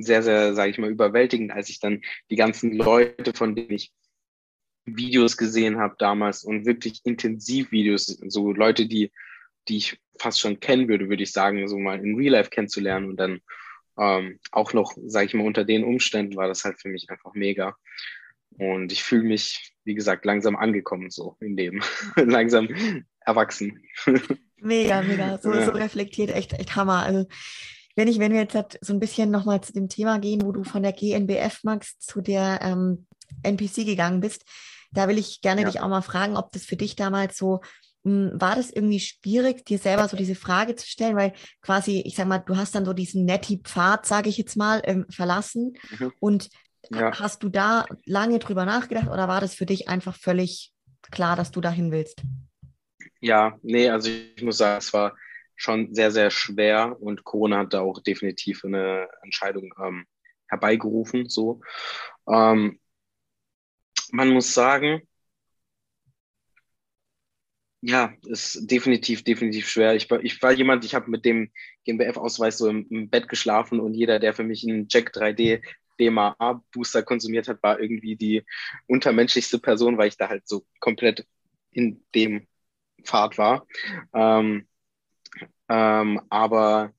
sehr, sehr, sage ich mal, überwältigend, als ich dann die ganzen Leute, von denen ich Videos gesehen habe damals und wirklich intensiv Videos, so Leute, die, die ich fast schon kennen würde, würde ich sagen, so mal in Real Life kennenzulernen und dann ähm, auch noch, sage ich mal, unter den Umständen war das halt für mich einfach mega. Und ich fühle mich, wie gesagt, langsam angekommen so in dem, <laughs> langsam erwachsen. Mega, mega, so, ja. so reflektiert, echt, echt Hammer. Also wenn ich, wenn wir jetzt halt so ein bisschen nochmal zu dem Thema gehen, wo du von der GNBF Max zu der ähm, NPC gegangen bist, da will ich gerne ja. dich auch mal fragen, ob das für dich damals so hm, war das irgendwie schwierig, dir selber so diese Frage zu stellen, weil quasi, ich sag mal, du hast dann so diesen Netti-Pfad, sage ich jetzt mal, ähm, verlassen mhm. und ja. hast du da lange drüber nachgedacht oder war das für dich einfach völlig klar, dass du dahin willst? Ja, nee, also ich muss sagen, es war schon sehr, sehr schwer und Corona hat da auch definitiv eine Entscheidung ähm, herbeigerufen. So, ähm, man muss sagen, ja, ist definitiv, definitiv schwer. Ich war, ich war jemand, ich habe mit dem GmbF-Ausweis so im, im, Bett geschlafen und jeder, der für mich einen Jack 3D DMA-Booster konsumiert hat, war irgendwie die untermenschlichste Person, weil ich da halt so komplett in dem Pfad war. Ähm, ähm, aber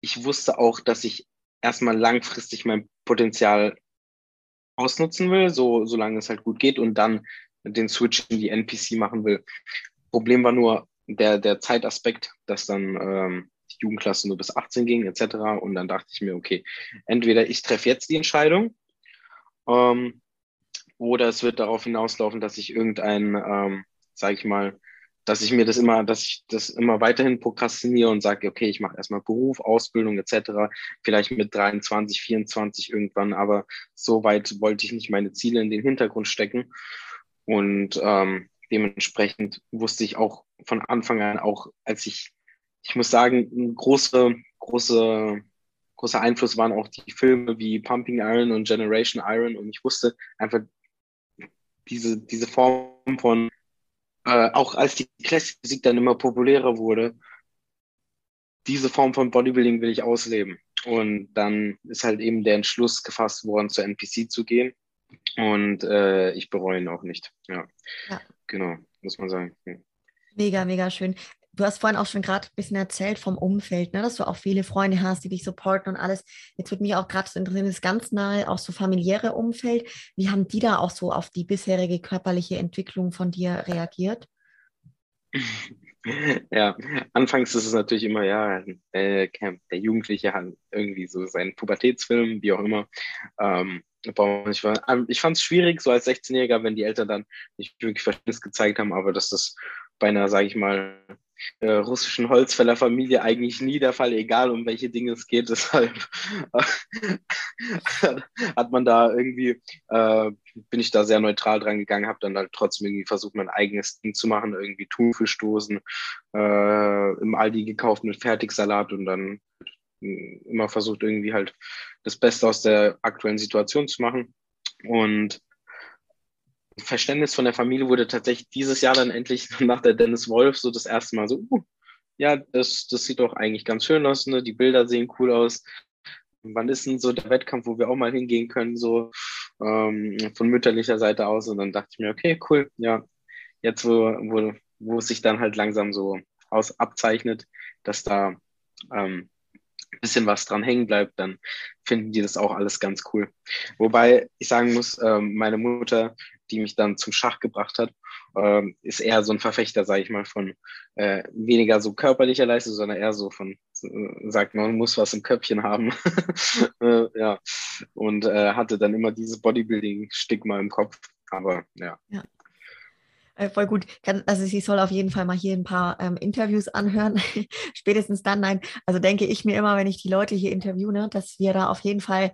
ich wusste auch, dass ich erstmal langfristig mein Potenzial ausnutzen will, so solange es halt gut geht und dann den Switch in die NPC machen will. Problem war nur der, der Zeitaspekt, dass dann ähm, die Jugendklasse nur bis 18 ging etc. Und dann dachte ich mir, okay, entweder ich treffe jetzt die Entscheidung ähm, oder es wird darauf hinauslaufen, dass ich irgendein, ähm, sage ich mal, dass ich mir das immer, dass ich das immer weiterhin prokrastiniere und sage, okay, ich mache erstmal Beruf, Ausbildung etc., vielleicht mit 23, 24 irgendwann, aber so weit wollte ich nicht meine Ziele in den Hintergrund stecken. Und ähm, dementsprechend wusste ich auch von Anfang an, auch als ich, ich muss sagen, ein große, große, großer Einfluss waren auch die Filme wie Pumping Iron und Generation Iron und ich wusste einfach diese, diese Form von äh, auch als die Classic-Musik dann immer populärer wurde, diese Form von Bodybuilding will ich ausleben. Und dann ist halt eben der Entschluss gefasst worden, zur NPC zu gehen. Und äh, ich bereue ihn auch nicht. Ja. ja. Genau, muss man sagen. Ja. Mega, mega schön. Du hast vorhin auch schon gerade ein bisschen erzählt vom Umfeld, ne, dass du auch viele Freunde hast, die dich supporten und alles. Jetzt würde mich auch gerade so interessieren, das ganz nahe, auch so familiäre Umfeld. Wie haben die da auch so auf die bisherige körperliche Entwicklung von dir reagiert? Ja, anfangs ist es natürlich immer, ja, äh, der Jugendliche hat irgendwie so seinen Pubertätsfilm, wie auch immer. Ähm, ich, ich fand es schwierig, so als 16-Jähriger, wenn die Eltern dann nicht wirklich Verständnis gezeigt haben, aber dass das bei einer, sage ich mal, äh, russischen Holzfällerfamilie eigentlich nie der Fall, egal um welche Dinge es geht. <laughs> Deshalb hat man da irgendwie, äh, bin ich da sehr neutral dran gegangen, habe dann halt trotzdem irgendwie versucht, mein eigenes Ding zu machen, irgendwie Thunfischdosen äh, im Aldi gekauft mit Fertigsalat und dann immer versucht, irgendwie halt das Beste aus der aktuellen Situation zu machen. Und Verständnis von der Familie wurde tatsächlich dieses Jahr dann endlich <laughs> nach der Dennis Wolf so das erste Mal so, uh, ja, das, das sieht doch eigentlich ganz schön aus, ne? die Bilder sehen cool aus. wann ist denn so der Wettkampf, wo wir auch mal hingehen können, so ähm, von mütterlicher Seite aus. Und dann dachte ich mir, okay, cool, ja, jetzt wo, wo, wo es sich dann halt langsam so aus abzeichnet, dass da ähm, bisschen was dran hängen bleibt, dann finden die das auch alles ganz cool. Wobei ich sagen muss, ähm, meine Mutter, die mich dann zum Schach gebracht hat, ähm, ist eher so ein Verfechter, sage ich mal, von äh, weniger so körperlicher Leistung, sondern eher so von, äh, sagt man, muss was im Köpfchen haben. <laughs> äh, ja. Und äh, hatte dann immer dieses Bodybuilding-Stigma im Kopf. Aber ja. ja. Äh, voll gut. Also sie soll auf jeden Fall mal hier ein paar ähm, Interviews anhören. <laughs> Spätestens dann, nein. Also denke ich mir immer, wenn ich die Leute hier interviewe, dass wir da auf jeden Fall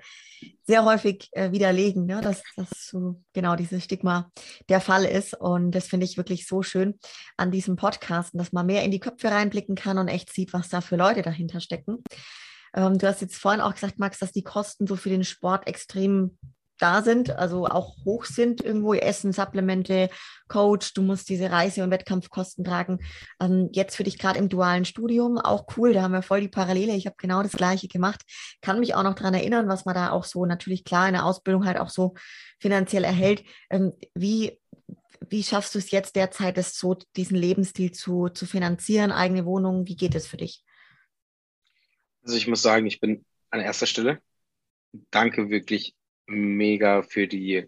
sehr häufig äh, widerlegen, ne? dass, dass so genau dieses Stigma der Fall ist. Und das finde ich wirklich so schön an diesem Podcast, dass man mehr in die Köpfe reinblicken kann und echt sieht, was da für Leute dahinter stecken. Ähm, du hast jetzt vorhin auch gesagt, Max, dass die Kosten so für den Sport extrem da sind, also auch hoch sind irgendwo, Essen, Supplemente, Coach, du musst diese Reise- und Wettkampfkosten tragen. Ähm, jetzt für dich gerade im dualen Studium, auch cool, da haben wir voll die Parallele. Ich habe genau das Gleiche gemacht. Kann mich auch noch daran erinnern, was man da auch so natürlich klar in der Ausbildung halt auch so finanziell erhält. Ähm, wie, wie schaffst du es jetzt derzeit, das so, diesen Lebensstil zu, zu finanzieren, eigene Wohnung? Wie geht es für dich? Also ich muss sagen, ich bin an erster Stelle. Danke wirklich mega für die,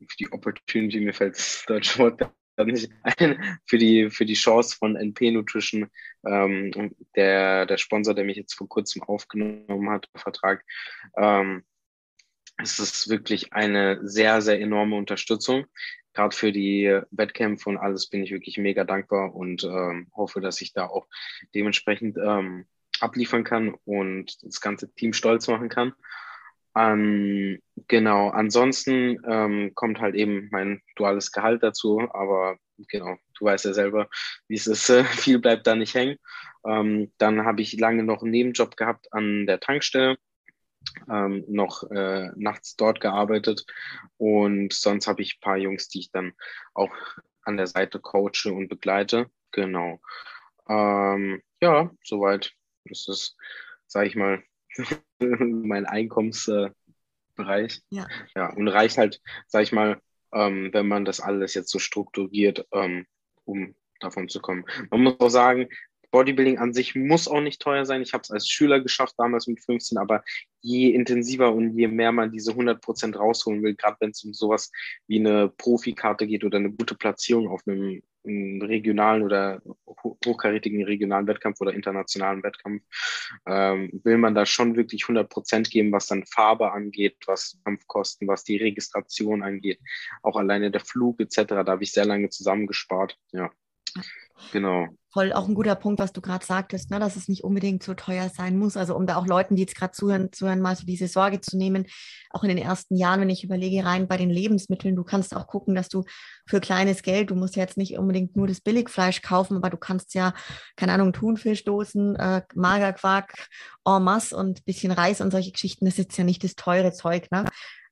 für die Opportunity, mir fällt das deutsche Wort <laughs> nicht ein, für die, für die Chance von NP Nutrition, ähm, der, der Sponsor, der mich jetzt vor kurzem aufgenommen hat, Vertrag. Ähm, es ist wirklich eine sehr, sehr enorme Unterstützung. Gerade für die Wettkämpfe und alles bin ich wirklich mega dankbar und ähm, hoffe, dass ich da auch dementsprechend ähm, abliefern kann und das ganze Team stolz machen kann. Ähm, genau, ansonsten ähm, kommt halt eben mein duales Gehalt dazu, aber genau, du weißt ja selber, wie es ist, viel bleibt da nicht hängen. Ähm, dann habe ich lange noch einen Nebenjob gehabt an der Tankstelle, ähm, noch äh, nachts dort gearbeitet und sonst habe ich ein paar Jungs, die ich dann auch an der Seite coache und begleite. Genau. Ähm, ja, soweit. Das ist, sage ich mal, <laughs> mein Einkommensbereich. Ja. ja. Und reicht halt, sag ich mal, ähm, wenn man das alles jetzt so strukturiert, ähm, um davon zu kommen. Man muss auch sagen, Bodybuilding an sich muss auch nicht teuer sein. Ich habe es als Schüler geschafft, damals mit 15, aber je intensiver und je mehr man diese 100 Prozent rausholen will, gerade wenn es um sowas wie eine Profikarte geht oder eine gute Platzierung auf einem, einem regionalen oder hochkarätigen regionalen Wettkampf oder internationalen Wettkampf, ähm, will man da schon wirklich 100 Prozent geben, was dann Farbe angeht, was Kampfkosten, was die Registration angeht, auch alleine der Flug etc. Da habe ich sehr lange zusammengespart. Ja, genau voll auch ein guter Punkt, was du gerade sagtest, ne, dass es nicht unbedingt so teuer sein muss. Also um da auch Leuten, die jetzt gerade zuhören, zuhören, mal so diese Sorge zu nehmen, auch in den ersten Jahren, wenn ich überlege, rein bei den Lebensmitteln, du kannst auch gucken, dass du für kleines Geld, du musst ja jetzt nicht unbedingt nur das Billigfleisch kaufen, aber du kannst ja, keine Ahnung, Thunfischdosen, äh, Magerquark en masse und bisschen Reis und solche Geschichten, das ist jetzt ja nicht das teure Zeug, ne?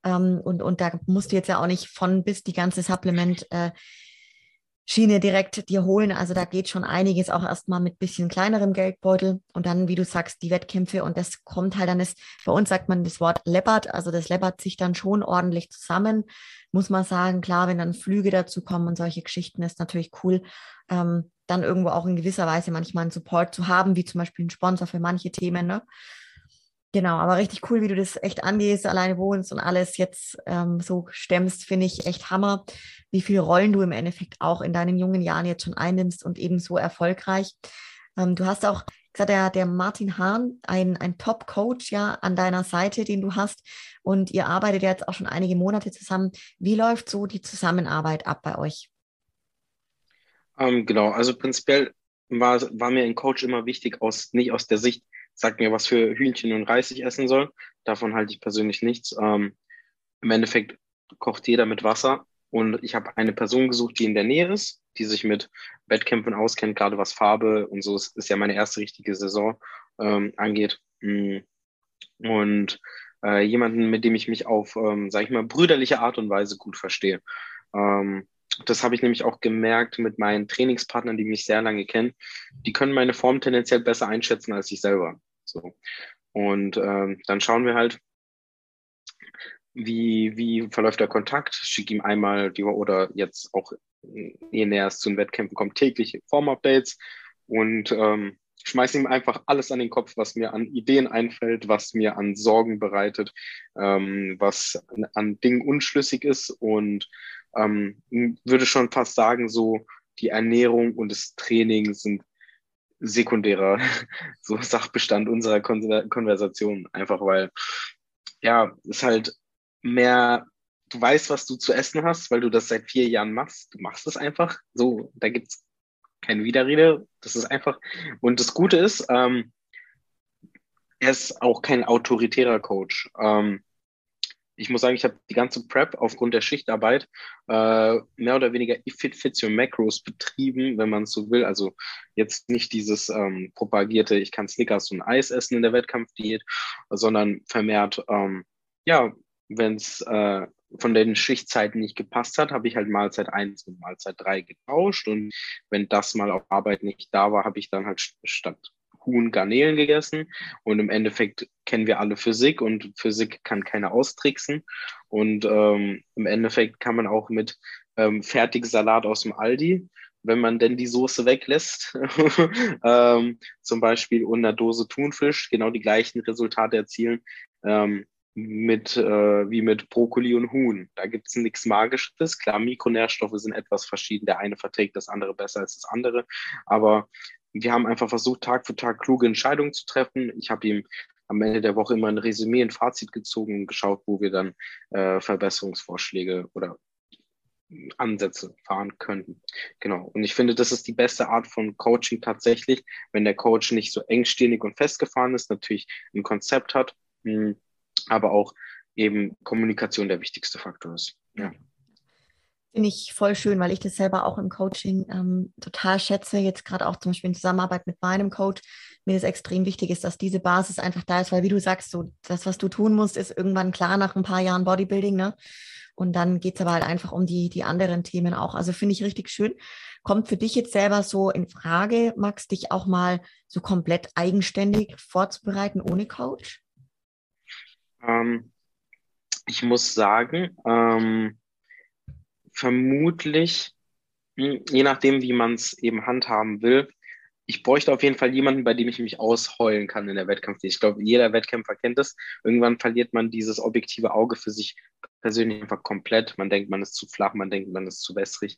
Ähm, und, und da musst du jetzt ja auch nicht von bis die ganze Supplement äh, Schiene direkt dir holen. Also da geht schon einiges auch erstmal mit bisschen kleinerem Geldbeutel und dann, wie du sagst, die Wettkämpfe und das kommt halt dann ist, bei uns sagt man das Wort läppert, also das läppert sich dann schon ordentlich zusammen, muss man sagen. Klar, wenn dann Flüge dazu kommen und solche Geschichten ist natürlich cool, ähm, dann irgendwo auch in gewisser Weise manchmal einen Support zu haben, wie zum Beispiel ein Sponsor für manche Themen, ne? Genau, aber richtig cool, wie du das echt angehst, alleine wohnst und alles jetzt ähm, so stemmst, finde ich echt Hammer, wie viele Rollen du im Endeffekt auch in deinen jungen Jahren jetzt schon einnimmst und eben so erfolgreich. Ähm, du hast auch gesagt, der, der Martin Hahn, ein, ein Top-Coach ja an deiner Seite, den du hast und ihr arbeitet jetzt auch schon einige Monate zusammen. Wie läuft so die Zusammenarbeit ab bei euch? Ähm, genau, also prinzipiell war, war mir ein Coach immer wichtig, aus, nicht aus der Sicht, sagt mir, was für Hühnchen und Reis ich essen soll. Davon halte ich persönlich nichts. Ähm, Im Endeffekt kocht jeder mit Wasser und ich habe eine Person gesucht, die in der Nähe ist, die sich mit Wettkämpfen auskennt, gerade was Farbe und so. Es ist ja meine erste richtige Saison ähm, angeht. Mm. Und äh, jemanden, mit dem ich mich auf, ähm, sage ich mal, brüderliche Art und Weise gut verstehe. Ähm, das habe ich nämlich auch gemerkt mit meinen Trainingspartnern, die mich sehr lange kennen. Die können meine Form tendenziell besser einschätzen als ich selber. So. Und ähm, dann schauen wir halt, wie, wie verläuft der Kontakt. Schicke ihm einmal die oder jetzt auch, je näher es zu den Wettkämpfen kommt, täglich Form-Updates und ähm, schmeiße ihm einfach alles an den Kopf, was mir an Ideen einfällt, was mir an Sorgen bereitet, ähm, was an, an Dingen unschlüssig ist und ähm, würde schon fast sagen, so die Ernährung und das Training sind sekundärer <laughs> so Sachbestand unserer Konversation. Einfach weil, ja, es halt mehr, du weißt, was du zu essen hast, weil du das seit vier Jahren machst. Du machst es einfach. So, da gibt's keine Widerrede. Das ist einfach. Und das Gute ist, ähm, er ist auch kein autoritärer Coach. Ähm, ich muss sagen, ich habe die ganze Prep aufgrund der Schichtarbeit äh, mehr oder weniger if it fits your macros betrieben, wenn man so will. Also jetzt nicht dieses ähm, propagierte, ich kann Snickers und Eis essen in der Wettkampfdiät, sondern vermehrt, ähm, ja, wenn es äh, von den Schichtzeiten nicht gepasst hat, habe ich halt Mahlzeit 1 und Mahlzeit 3 getauscht. Und wenn das mal auf Arbeit nicht da war, habe ich dann halt statt Huhn Garnelen gegessen. Und im Endeffekt kennen wir alle Physik und Physik kann keiner austricksen. Und ähm, im Endeffekt kann man auch mit ähm, Fertigsalat aus dem Aldi, wenn man denn die Soße weglässt, <laughs> ähm, zum Beispiel und einer Dose Thunfisch, genau die gleichen Resultate erzielen. Ähm, mit äh, wie mit Brokkoli und Huhn. Da gibt es nichts Magisches. Klar, Mikronährstoffe sind etwas verschieden. Der eine verträgt das andere besser als das andere. Aber wir haben einfach versucht, Tag für Tag kluge Entscheidungen zu treffen. Ich habe ihm am Ende der Woche immer ein Resümee, ein Fazit gezogen und geschaut, wo wir dann äh, Verbesserungsvorschläge oder Ansätze fahren könnten. Genau. Und ich finde, das ist die beste Art von Coaching tatsächlich, wenn der Coach nicht so engstirnig und festgefahren ist, natürlich ein Konzept hat, hm, aber auch eben Kommunikation der wichtigste Faktor ist. Ja. Finde ich voll schön, weil ich das selber auch im Coaching ähm, total schätze. Jetzt gerade auch zum Beispiel in Zusammenarbeit mit meinem Coach. Mir ist extrem wichtig ist, dass diese Basis einfach da ist, weil wie du sagst, so das, was du tun musst, ist irgendwann klar nach ein paar Jahren Bodybuilding, ne? Und dann geht es aber halt einfach um die, die anderen Themen auch. Also finde ich richtig schön. Kommt für dich jetzt selber so in Frage, Max, dich auch mal so komplett eigenständig vorzubereiten ohne Coach? Ähm, ich muss sagen, ähm, vermutlich, hm, je nachdem, wie man es eben handhaben will, ich bräuchte auf jeden Fall jemanden, bei dem ich mich ausheulen kann in der Wettkampf. Ich glaube, jeder Wettkämpfer kennt das. Irgendwann verliert man dieses objektive Auge für sich persönlich einfach komplett. Man denkt, man ist zu flach, man denkt, man ist zu wässrig.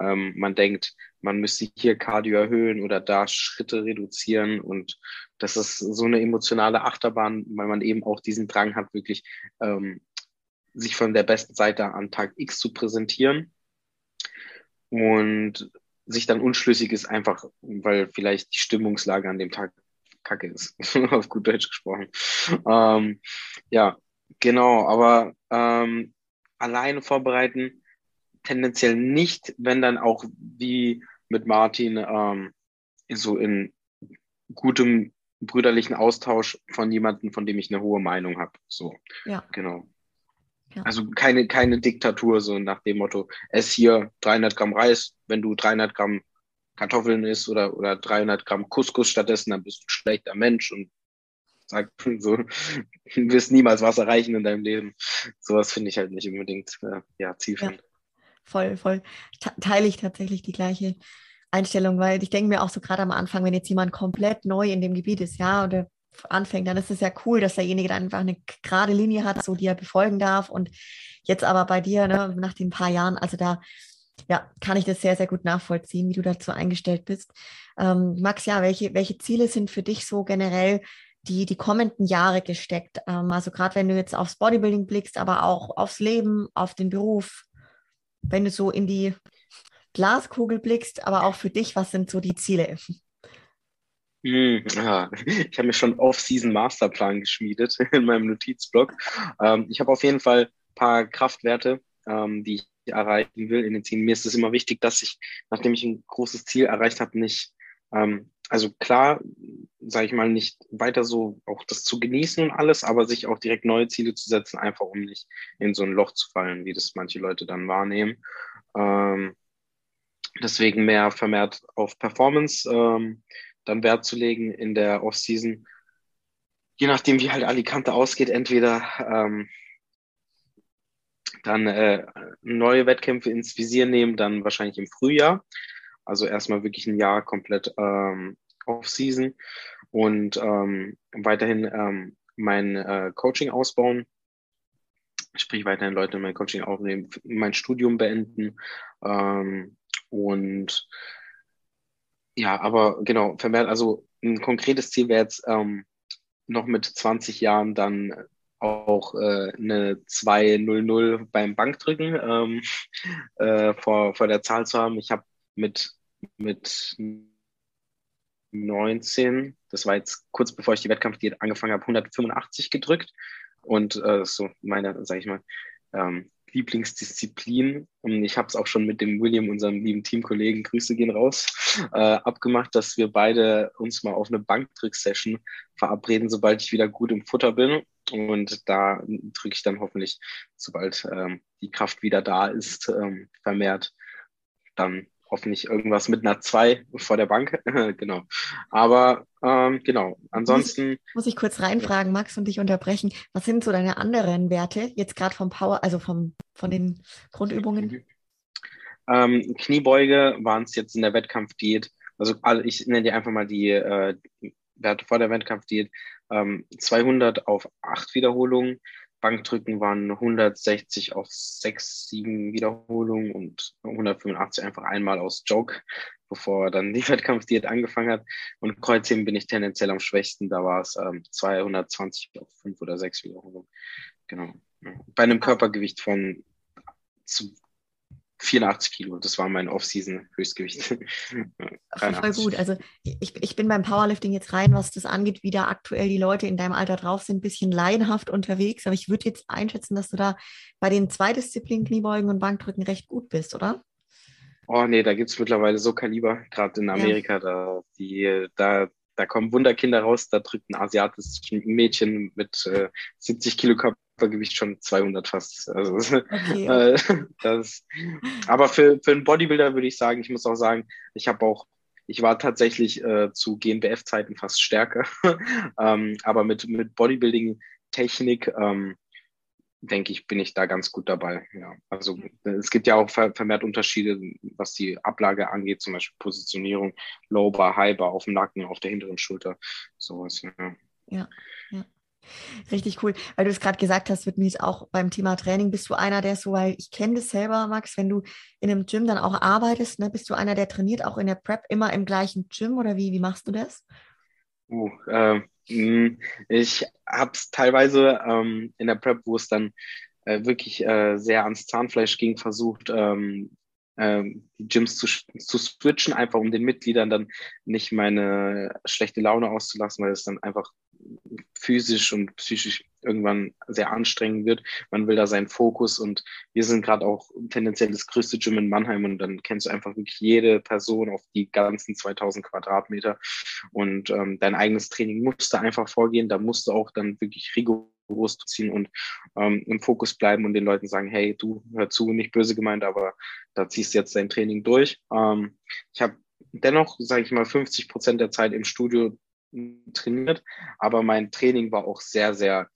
Ähm, man denkt, man müsste hier Cardio erhöhen oder da Schritte reduzieren. Und das ist so eine emotionale Achterbahn, weil man eben auch diesen Drang hat, wirklich ähm, sich von der besten Seite an Tag X zu präsentieren und sich dann unschlüssig ist, einfach weil vielleicht die Stimmungslage an dem Tag kacke ist, <laughs> auf gut Deutsch gesprochen. Ähm, ja, genau, aber ähm, alleine vorbereiten tendenziell nicht, wenn dann auch wie mit Martin ähm, so in gutem brüderlichen Austausch von jemandem, von dem ich eine hohe Meinung habe. So, ja. genau. Ja. Also keine, keine Diktatur, so nach dem Motto, ess hier 300 Gramm Reis, wenn du 300 Gramm Kartoffeln isst oder, oder 300 Gramm Couscous stattdessen, dann bist du ein schlechter Mensch und sagt <laughs> so, du wirst niemals was erreichen in deinem Leben. Sowas finde ich halt nicht unbedingt äh, ja, zielführend. Ja, voll, voll. Teile ich tatsächlich die gleiche Einstellung, weil ich denke mir auch so gerade am Anfang, wenn jetzt jemand komplett neu in dem Gebiet ist, ja, oder anfängt, dann ist es ja cool, dass derjenige dann einfach eine gerade Linie hat, so die er befolgen darf. Und jetzt aber bei dir, ne, nach den paar Jahren, also da ja, kann ich das sehr, sehr gut nachvollziehen, wie du dazu eingestellt bist. Ähm, Max, ja, welche, welche Ziele sind für dich so generell die, die kommenden Jahre gesteckt? Ähm, also gerade wenn du jetzt aufs Bodybuilding blickst, aber auch aufs Leben, auf den Beruf, wenn du so in die Glaskugel blickst, aber auch für dich, was sind so die Ziele? Hm, ja. Ich habe mir schon Off-Season-Masterplan geschmiedet <laughs> in meinem Notizblock. Ähm, ich habe auf jeden Fall ein paar Kraftwerte, ähm, die ich erreichen will in den Zielen. Mir ist es immer wichtig, dass ich, nachdem ich ein großes Ziel erreicht habe, nicht, ähm, also klar, sage ich mal, nicht weiter so auch das zu genießen und alles, aber sich auch direkt neue Ziele zu setzen, einfach um nicht in so ein Loch zu fallen, wie das manche Leute dann wahrnehmen. Ähm, deswegen mehr vermehrt auf Performance. Dann Wert zu legen in der Offseason. je nachdem, wie halt Alicante ausgeht, entweder ähm, dann äh, neue Wettkämpfe ins Visier nehmen, dann wahrscheinlich im Frühjahr. Also erstmal wirklich ein Jahr komplett ähm, Off-Season und ähm, weiterhin ähm, mein äh, Coaching ausbauen. Sprich, weiterhin Leute in mein Coaching aufnehmen, mein Studium beenden. Ähm, und ja, aber genau, vermehrt, also ein konkretes Ziel wäre jetzt ähm, noch mit 20 Jahren dann auch äh, eine 2-0-0 beim Bankdrücken ähm, <laughs> äh, vor, vor der Zahl zu haben. Ich habe mit, mit 19, das war jetzt kurz bevor ich die Wettkampfdiät angefangen habe, 185 gedrückt. Und äh, so meine, sag ich mal, ähm, Lieblingsdisziplin. Und ich habe es auch schon mit dem William, unserem lieben Teamkollegen, Grüße gehen raus, äh, abgemacht, dass wir beide uns mal auf eine Bankdrück-Session verabreden, sobald ich wieder gut im Futter bin. Und da drücke ich dann hoffentlich, sobald ähm, die Kraft wieder da ist, ähm, vermehrt dann hoffentlich irgendwas mit einer 2 vor der Bank. <laughs> genau. Aber ähm, genau, ansonsten. Muss ich, muss ich, kurz reinfragen, Max, und dich unterbrechen. Was sind so deine anderen Werte, jetzt gerade vom Power, also vom, von den Grundübungen? Ähm, Kniebeuge waren es jetzt in der Wettkampfdiät. Also ich nenne dir einfach mal die äh, Werte vor der Wettkampfdiät. Ähm, 200 auf 8 Wiederholungen, Bankdrücken waren 160 auf 6, 7 Wiederholungen und 185 einfach einmal aus Joke, bevor dann die <laughs> Wettkampfdiät angefangen hat. Und Kreuzheben bin ich tendenziell am schwächsten. Da war es ähm, 220 auf 5 oder 6 Wiederholungen. Genau. Bei einem Körpergewicht von 84 Kilo, das war mein Off-Season-Höchstgewicht. Voll <laughs> gut. Also ich, ich bin beim Powerlifting jetzt rein, was das angeht, wie da aktuell die Leute in deinem Alter drauf sind, ein bisschen laienhaft unterwegs. Aber ich würde jetzt einschätzen, dass du da bei den zwei Disziplinen Kniebeugen und Bankdrücken recht gut bist, oder? Oh nee, da gibt es mittlerweile so Kaliber, gerade in Amerika, ja. da, die, da, da kommen Wunderkinder raus, da drückt ein asiatisches Mädchen mit äh, 70 Kilo Körper Körpergewicht schon 200 fast. Also, <laughs> okay. äh, das, aber für, für einen Bodybuilder würde ich sagen, ich muss auch sagen, ich habe auch, ich war tatsächlich äh, zu GmbF-Zeiten fast stärker, <laughs> ähm, aber mit, mit Bodybuilding-Technik, ähm, denke ich, bin ich da ganz gut dabei. Ja. Also es gibt ja auch vermehrt Unterschiede, was die Ablage angeht, zum Beispiel Positionierung, Low Bar, High Bar auf dem Nacken, auf der hinteren Schulter, sowas. Ja. ja, ja. Richtig cool. Weil du es gerade gesagt hast, wird mir jetzt auch beim Thema Training, bist du einer, der so, weil ich kenne das selber, Max, wenn du in einem Gym dann auch arbeitest, ne, bist du einer, der trainiert auch in der Prep immer im gleichen Gym oder wie, wie machst du das? Uh, äh, ich habe es teilweise ähm, in der Prep, wo es dann äh, wirklich äh, sehr ans Zahnfleisch ging, versucht, ähm, ähm, die Gyms zu, zu switchen, einfach um den Mitgliedern dann nicht meine schlechte Laune auszulassen, weil es dann einfach physisch und psychisch irgendwann sehr anstrengend wird. Man will da seinen Fokus und wir sind gerade auch tendenziell das größte Gym in Mannheim und dann kennst du einfach wirklich jede Person auf die ganzen 2000 Quadratmeter und ähm, dein eigenes Training musste einfach vorgehen. Da musst du auch dann wirklich rigoros ziehen und ähm, im Fokus bleiben und den Leuten sagen, hey, du hör zu, nicht böse gemeint, aber da ziehst du jetzt dein Training durch. Ähm, ich habe dennoch, sage ich mal, 50 Prozent der Zeit im Studio trainiert, aber mein Training war auch sehr, sehr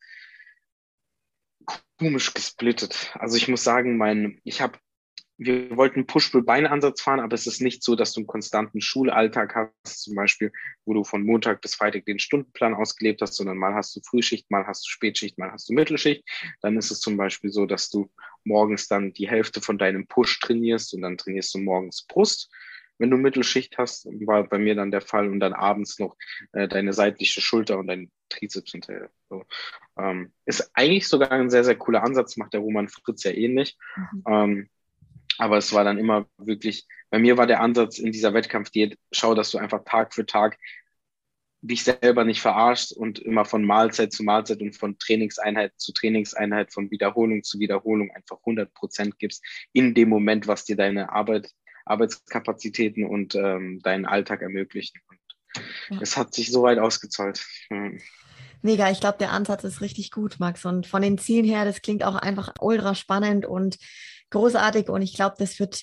komisch gesplittet. Also ich muss sagen, mein, ich habe, wir wollten Push-Pull-Beine-Ansatz fahren, aber es ist nicht so, dass du einen konstanten Schulalltag hast, zum Beispiel, wo du von Montag bis Freitag den Stundenplan ausgelebt hast, sondern mal hast du Frühschicht, mal hast du Spätschicht, mal hast du Mittelschicht. Dann ist es zum Beispiel so, dass du morgens dann die Hälfte von deinem Push trainierst und dann trainierst du morgens Brust wenn du Mittelschicht hast, war bei mir dann der Fall und dann abends noch äh, deine seitliche Schulter und dein Trizeps hinterher. So. Ähm, ist eigentlich sogar ein sehr, sehr cooler Ansatz, macht der Roman Fritz ja ähnlich. Mhm. Ähm, aber es war dann immer wirklich, bei mir war der Ansatz in dieser Wettkampfdiät, schau, dass du einfach Tag für Tag dich selber nicht verarscht und immer von Mahlzeit zu Mahlzeit und von Trainingseinheit zu Trainingseinheit, von Wiederholung zu Wiederholung einfach 100 Prozent gibst in dem Moment, was dir deine Arbeit Arbeitskapazitäten und ähm, deinen Alltag ermöglichen. Und ja. es hat sich so weit ausgezahlt. Mhm. Mega, ich glaube, der Ansatz ist richtig gut, Max. Und von den Zielen her, das klingt auch einfach ultra spannend und großartig. Und ich glaube, das wird,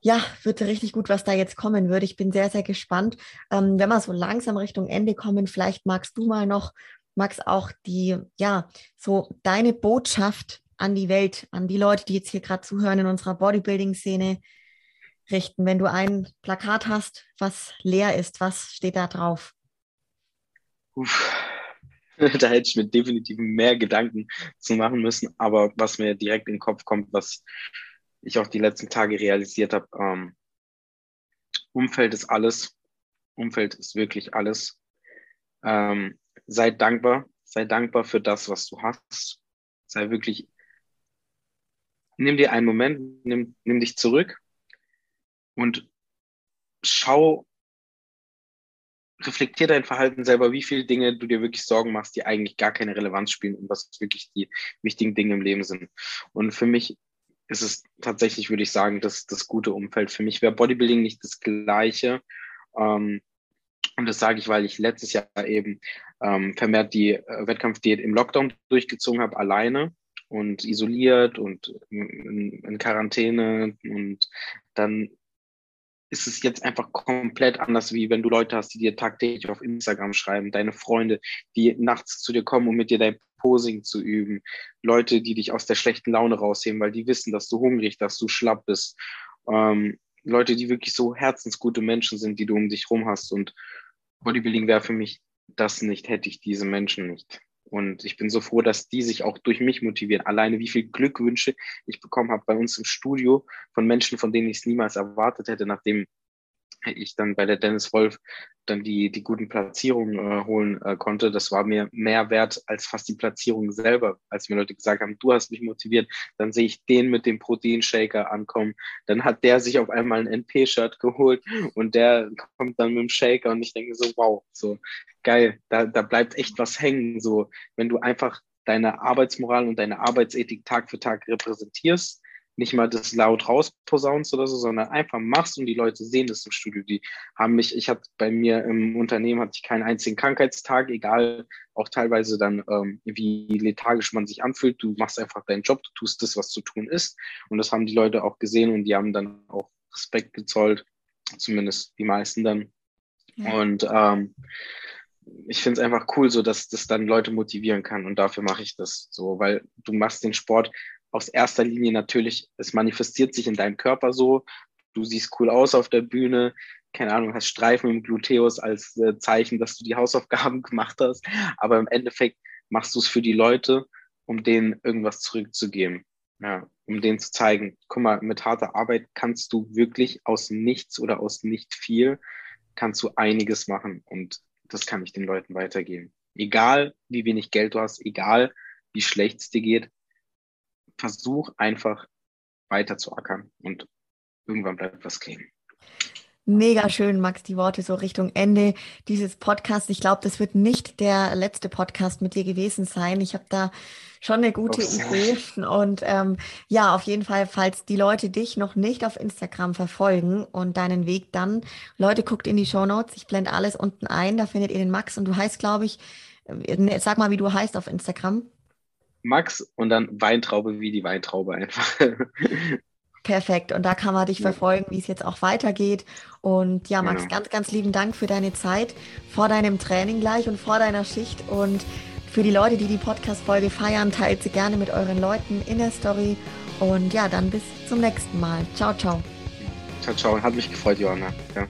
ja, wird richtig gut, was da jetzt kommen wird. Ich bin sehr, sehr gespannt. Ähm, wenn wir so langsam Richtung Ende kommen, vielleicht magst du mal noch Max, auch die, ja, so deine Botschaft an die Welt, an die Leute, die jetzt hier gerade zuhören in unserer Bodybuilding-Szene richten? Wenn du ein Plakat hast, was leer ist, was steht da drauf? Uff. <laughs> Da hätte ich mir definitiv mehr Gedanken zu machen müssen. Aber was mir direkt in den Kopf kommt, was ich auch die letzten Tage realisiert habe, ähm, Umfeld ist alles. Umfeld ist wirklich alles. Ähm, sei dankbar, sei dankbar für das, was du hast. Sei wirklich nimm dir einen Moment, nimm, nimm dich zurück und schau, reflektier dein Verhalten selber, wie viele Dinge du dir wirklich Sorgen machst, die eigentlich gar keine Relevanz spielen und was wirklich die wichtigen Dinge im Leben sind. Und für mich ist es tatsächlich, würde ich sagen, das, das gute Umfeld. Für mich wäre Bodybuilding nicht das Gleiche. Ähm, und das sage ich, weil ich letztes Jahr eben ähm, vermehrt die äh, Wettkampfdiät im Lockdown durchgezogen habe, alleine und isoliert und in, in Quarantäne und dann ist es jetzt einfach komplett anders, wie wenn du Leute hast, die dir tagtäglich auf Instagram schreiben, deine Freunde, die nachts zu dir kommen, um mit dir dein Posing zu üben, Leute, die dich aus der schlechten Laune rausheben, weil die wissen, dass du hungrig, dass du schlapp bist, ähm, Leute, die wirklich so herzensgute Menschen sind, die du um dich rum hast und Bodybuilding wäre für mich das nicht, hätte ich diese Menschen nicht. Und ich bin so froh, dass die sich auch durch mich motivieren. Alleine wie viel Glückwünsche ich bekommen habe bei uns im Studio von Menschen, von denen ich es niemals erwartet hätte, nachdem ich dann bei der Dennis Wolf dann die, die guten Platzierungen äh, holen äh, konnte, das war mir mehr wert als fast die Platzierung selber. Als mir Leute gesagt haben, du hast mich motiviert, dann sehe ich den mit dem Proteinshaker ankommen. Dann hat der sich auf einmal ein NP-Shirt geholt und der kommt dann mit dem Shaker und ich denke so, wow, so geil, da, da bleibt echt was hängen. So, wenn du einfach deine Arbeitsmoral und deine Arbeitsethik Tag für Tag repräsentierst, nicht mal das laut rausposaunst oder so, sondern einfach machst und die Leute sehen das im Studio. Die haben mich, ich hatte bei mir im Unternehmen hatte ich keinen einzigen Krankheitstag, egal auch teilweise dann, ähm, wie lethargisch man sich anfühlt. Du machst einfach deinen Job, du tust das, was zu tun ist. Und das haben die Leute auch gesehen und die haben dann auch Respekt gezollt, zumindest die meisten dann. Ja. Und ähm, ich finde es einfach cool, so dass das dann Leute motivieren kann und dafür mache ich das so, weil du machst den Sport aus erster Linie natürlich, es manifestiert sich in deinem Körper so, du siehst cool aus auf der Bühne, keine Ahnung, hast Streifen im Gluteus als äh, Zeichen, dass du die <laughs> Hausaufgaben gemacht hast, aber im Endeffekt machst du es für die Leute, um denen irgendwas zurückzugeben. Ja, um denen zu zeigen, guck mal, mit harter Arbeit kannst du wirklich aus nichts oder aus nicht viel, kannst du einiges machen und das kann ich den Leuten weitergeben. Egal, wie wenig Geld du hast, egal, wie schlecht es dir geht, versuch einfach weiter zu ackern und irgendwann bleibt was kleben. Mega schön, Max, die Worte so Richtung Ende dieses Podcasts. Ich glaube, das wird nicht der letzte Podcast mit dir gewesen sein. Ich habe da schon eine gute Ups. Idee. Und ähm, ja, auf jeden Fall, falls die Leute dich noch nicht auf Instagram verfolgen und deinen Weg dann, Leute, guckt in die Show Notes. Ich blende alles unten ein. Da findet ihr den Max und du heißt, glaube ich, äh, sag mal, wie du heißt auf Instagram. Max und dann Weintraube wie die Weintraube einfach. <laughs> Perfekt. Und da kann man dich verfolgen, wie es jetzt auch weitergeht. Und ja, Max, genau. ganz, ganz lieben Dank für deine Zeit vor deinem Training gleich und vor deiner Schicht. Und für die Leute, die die Podcast-Folge feiern, teilt sie gerne mit euren Leuten in der Story. Und ja, dann bis zum nächsten Mal. Ciao, ciao. Ciao, ciao. Hat mich gefreut, Johanna. Ja.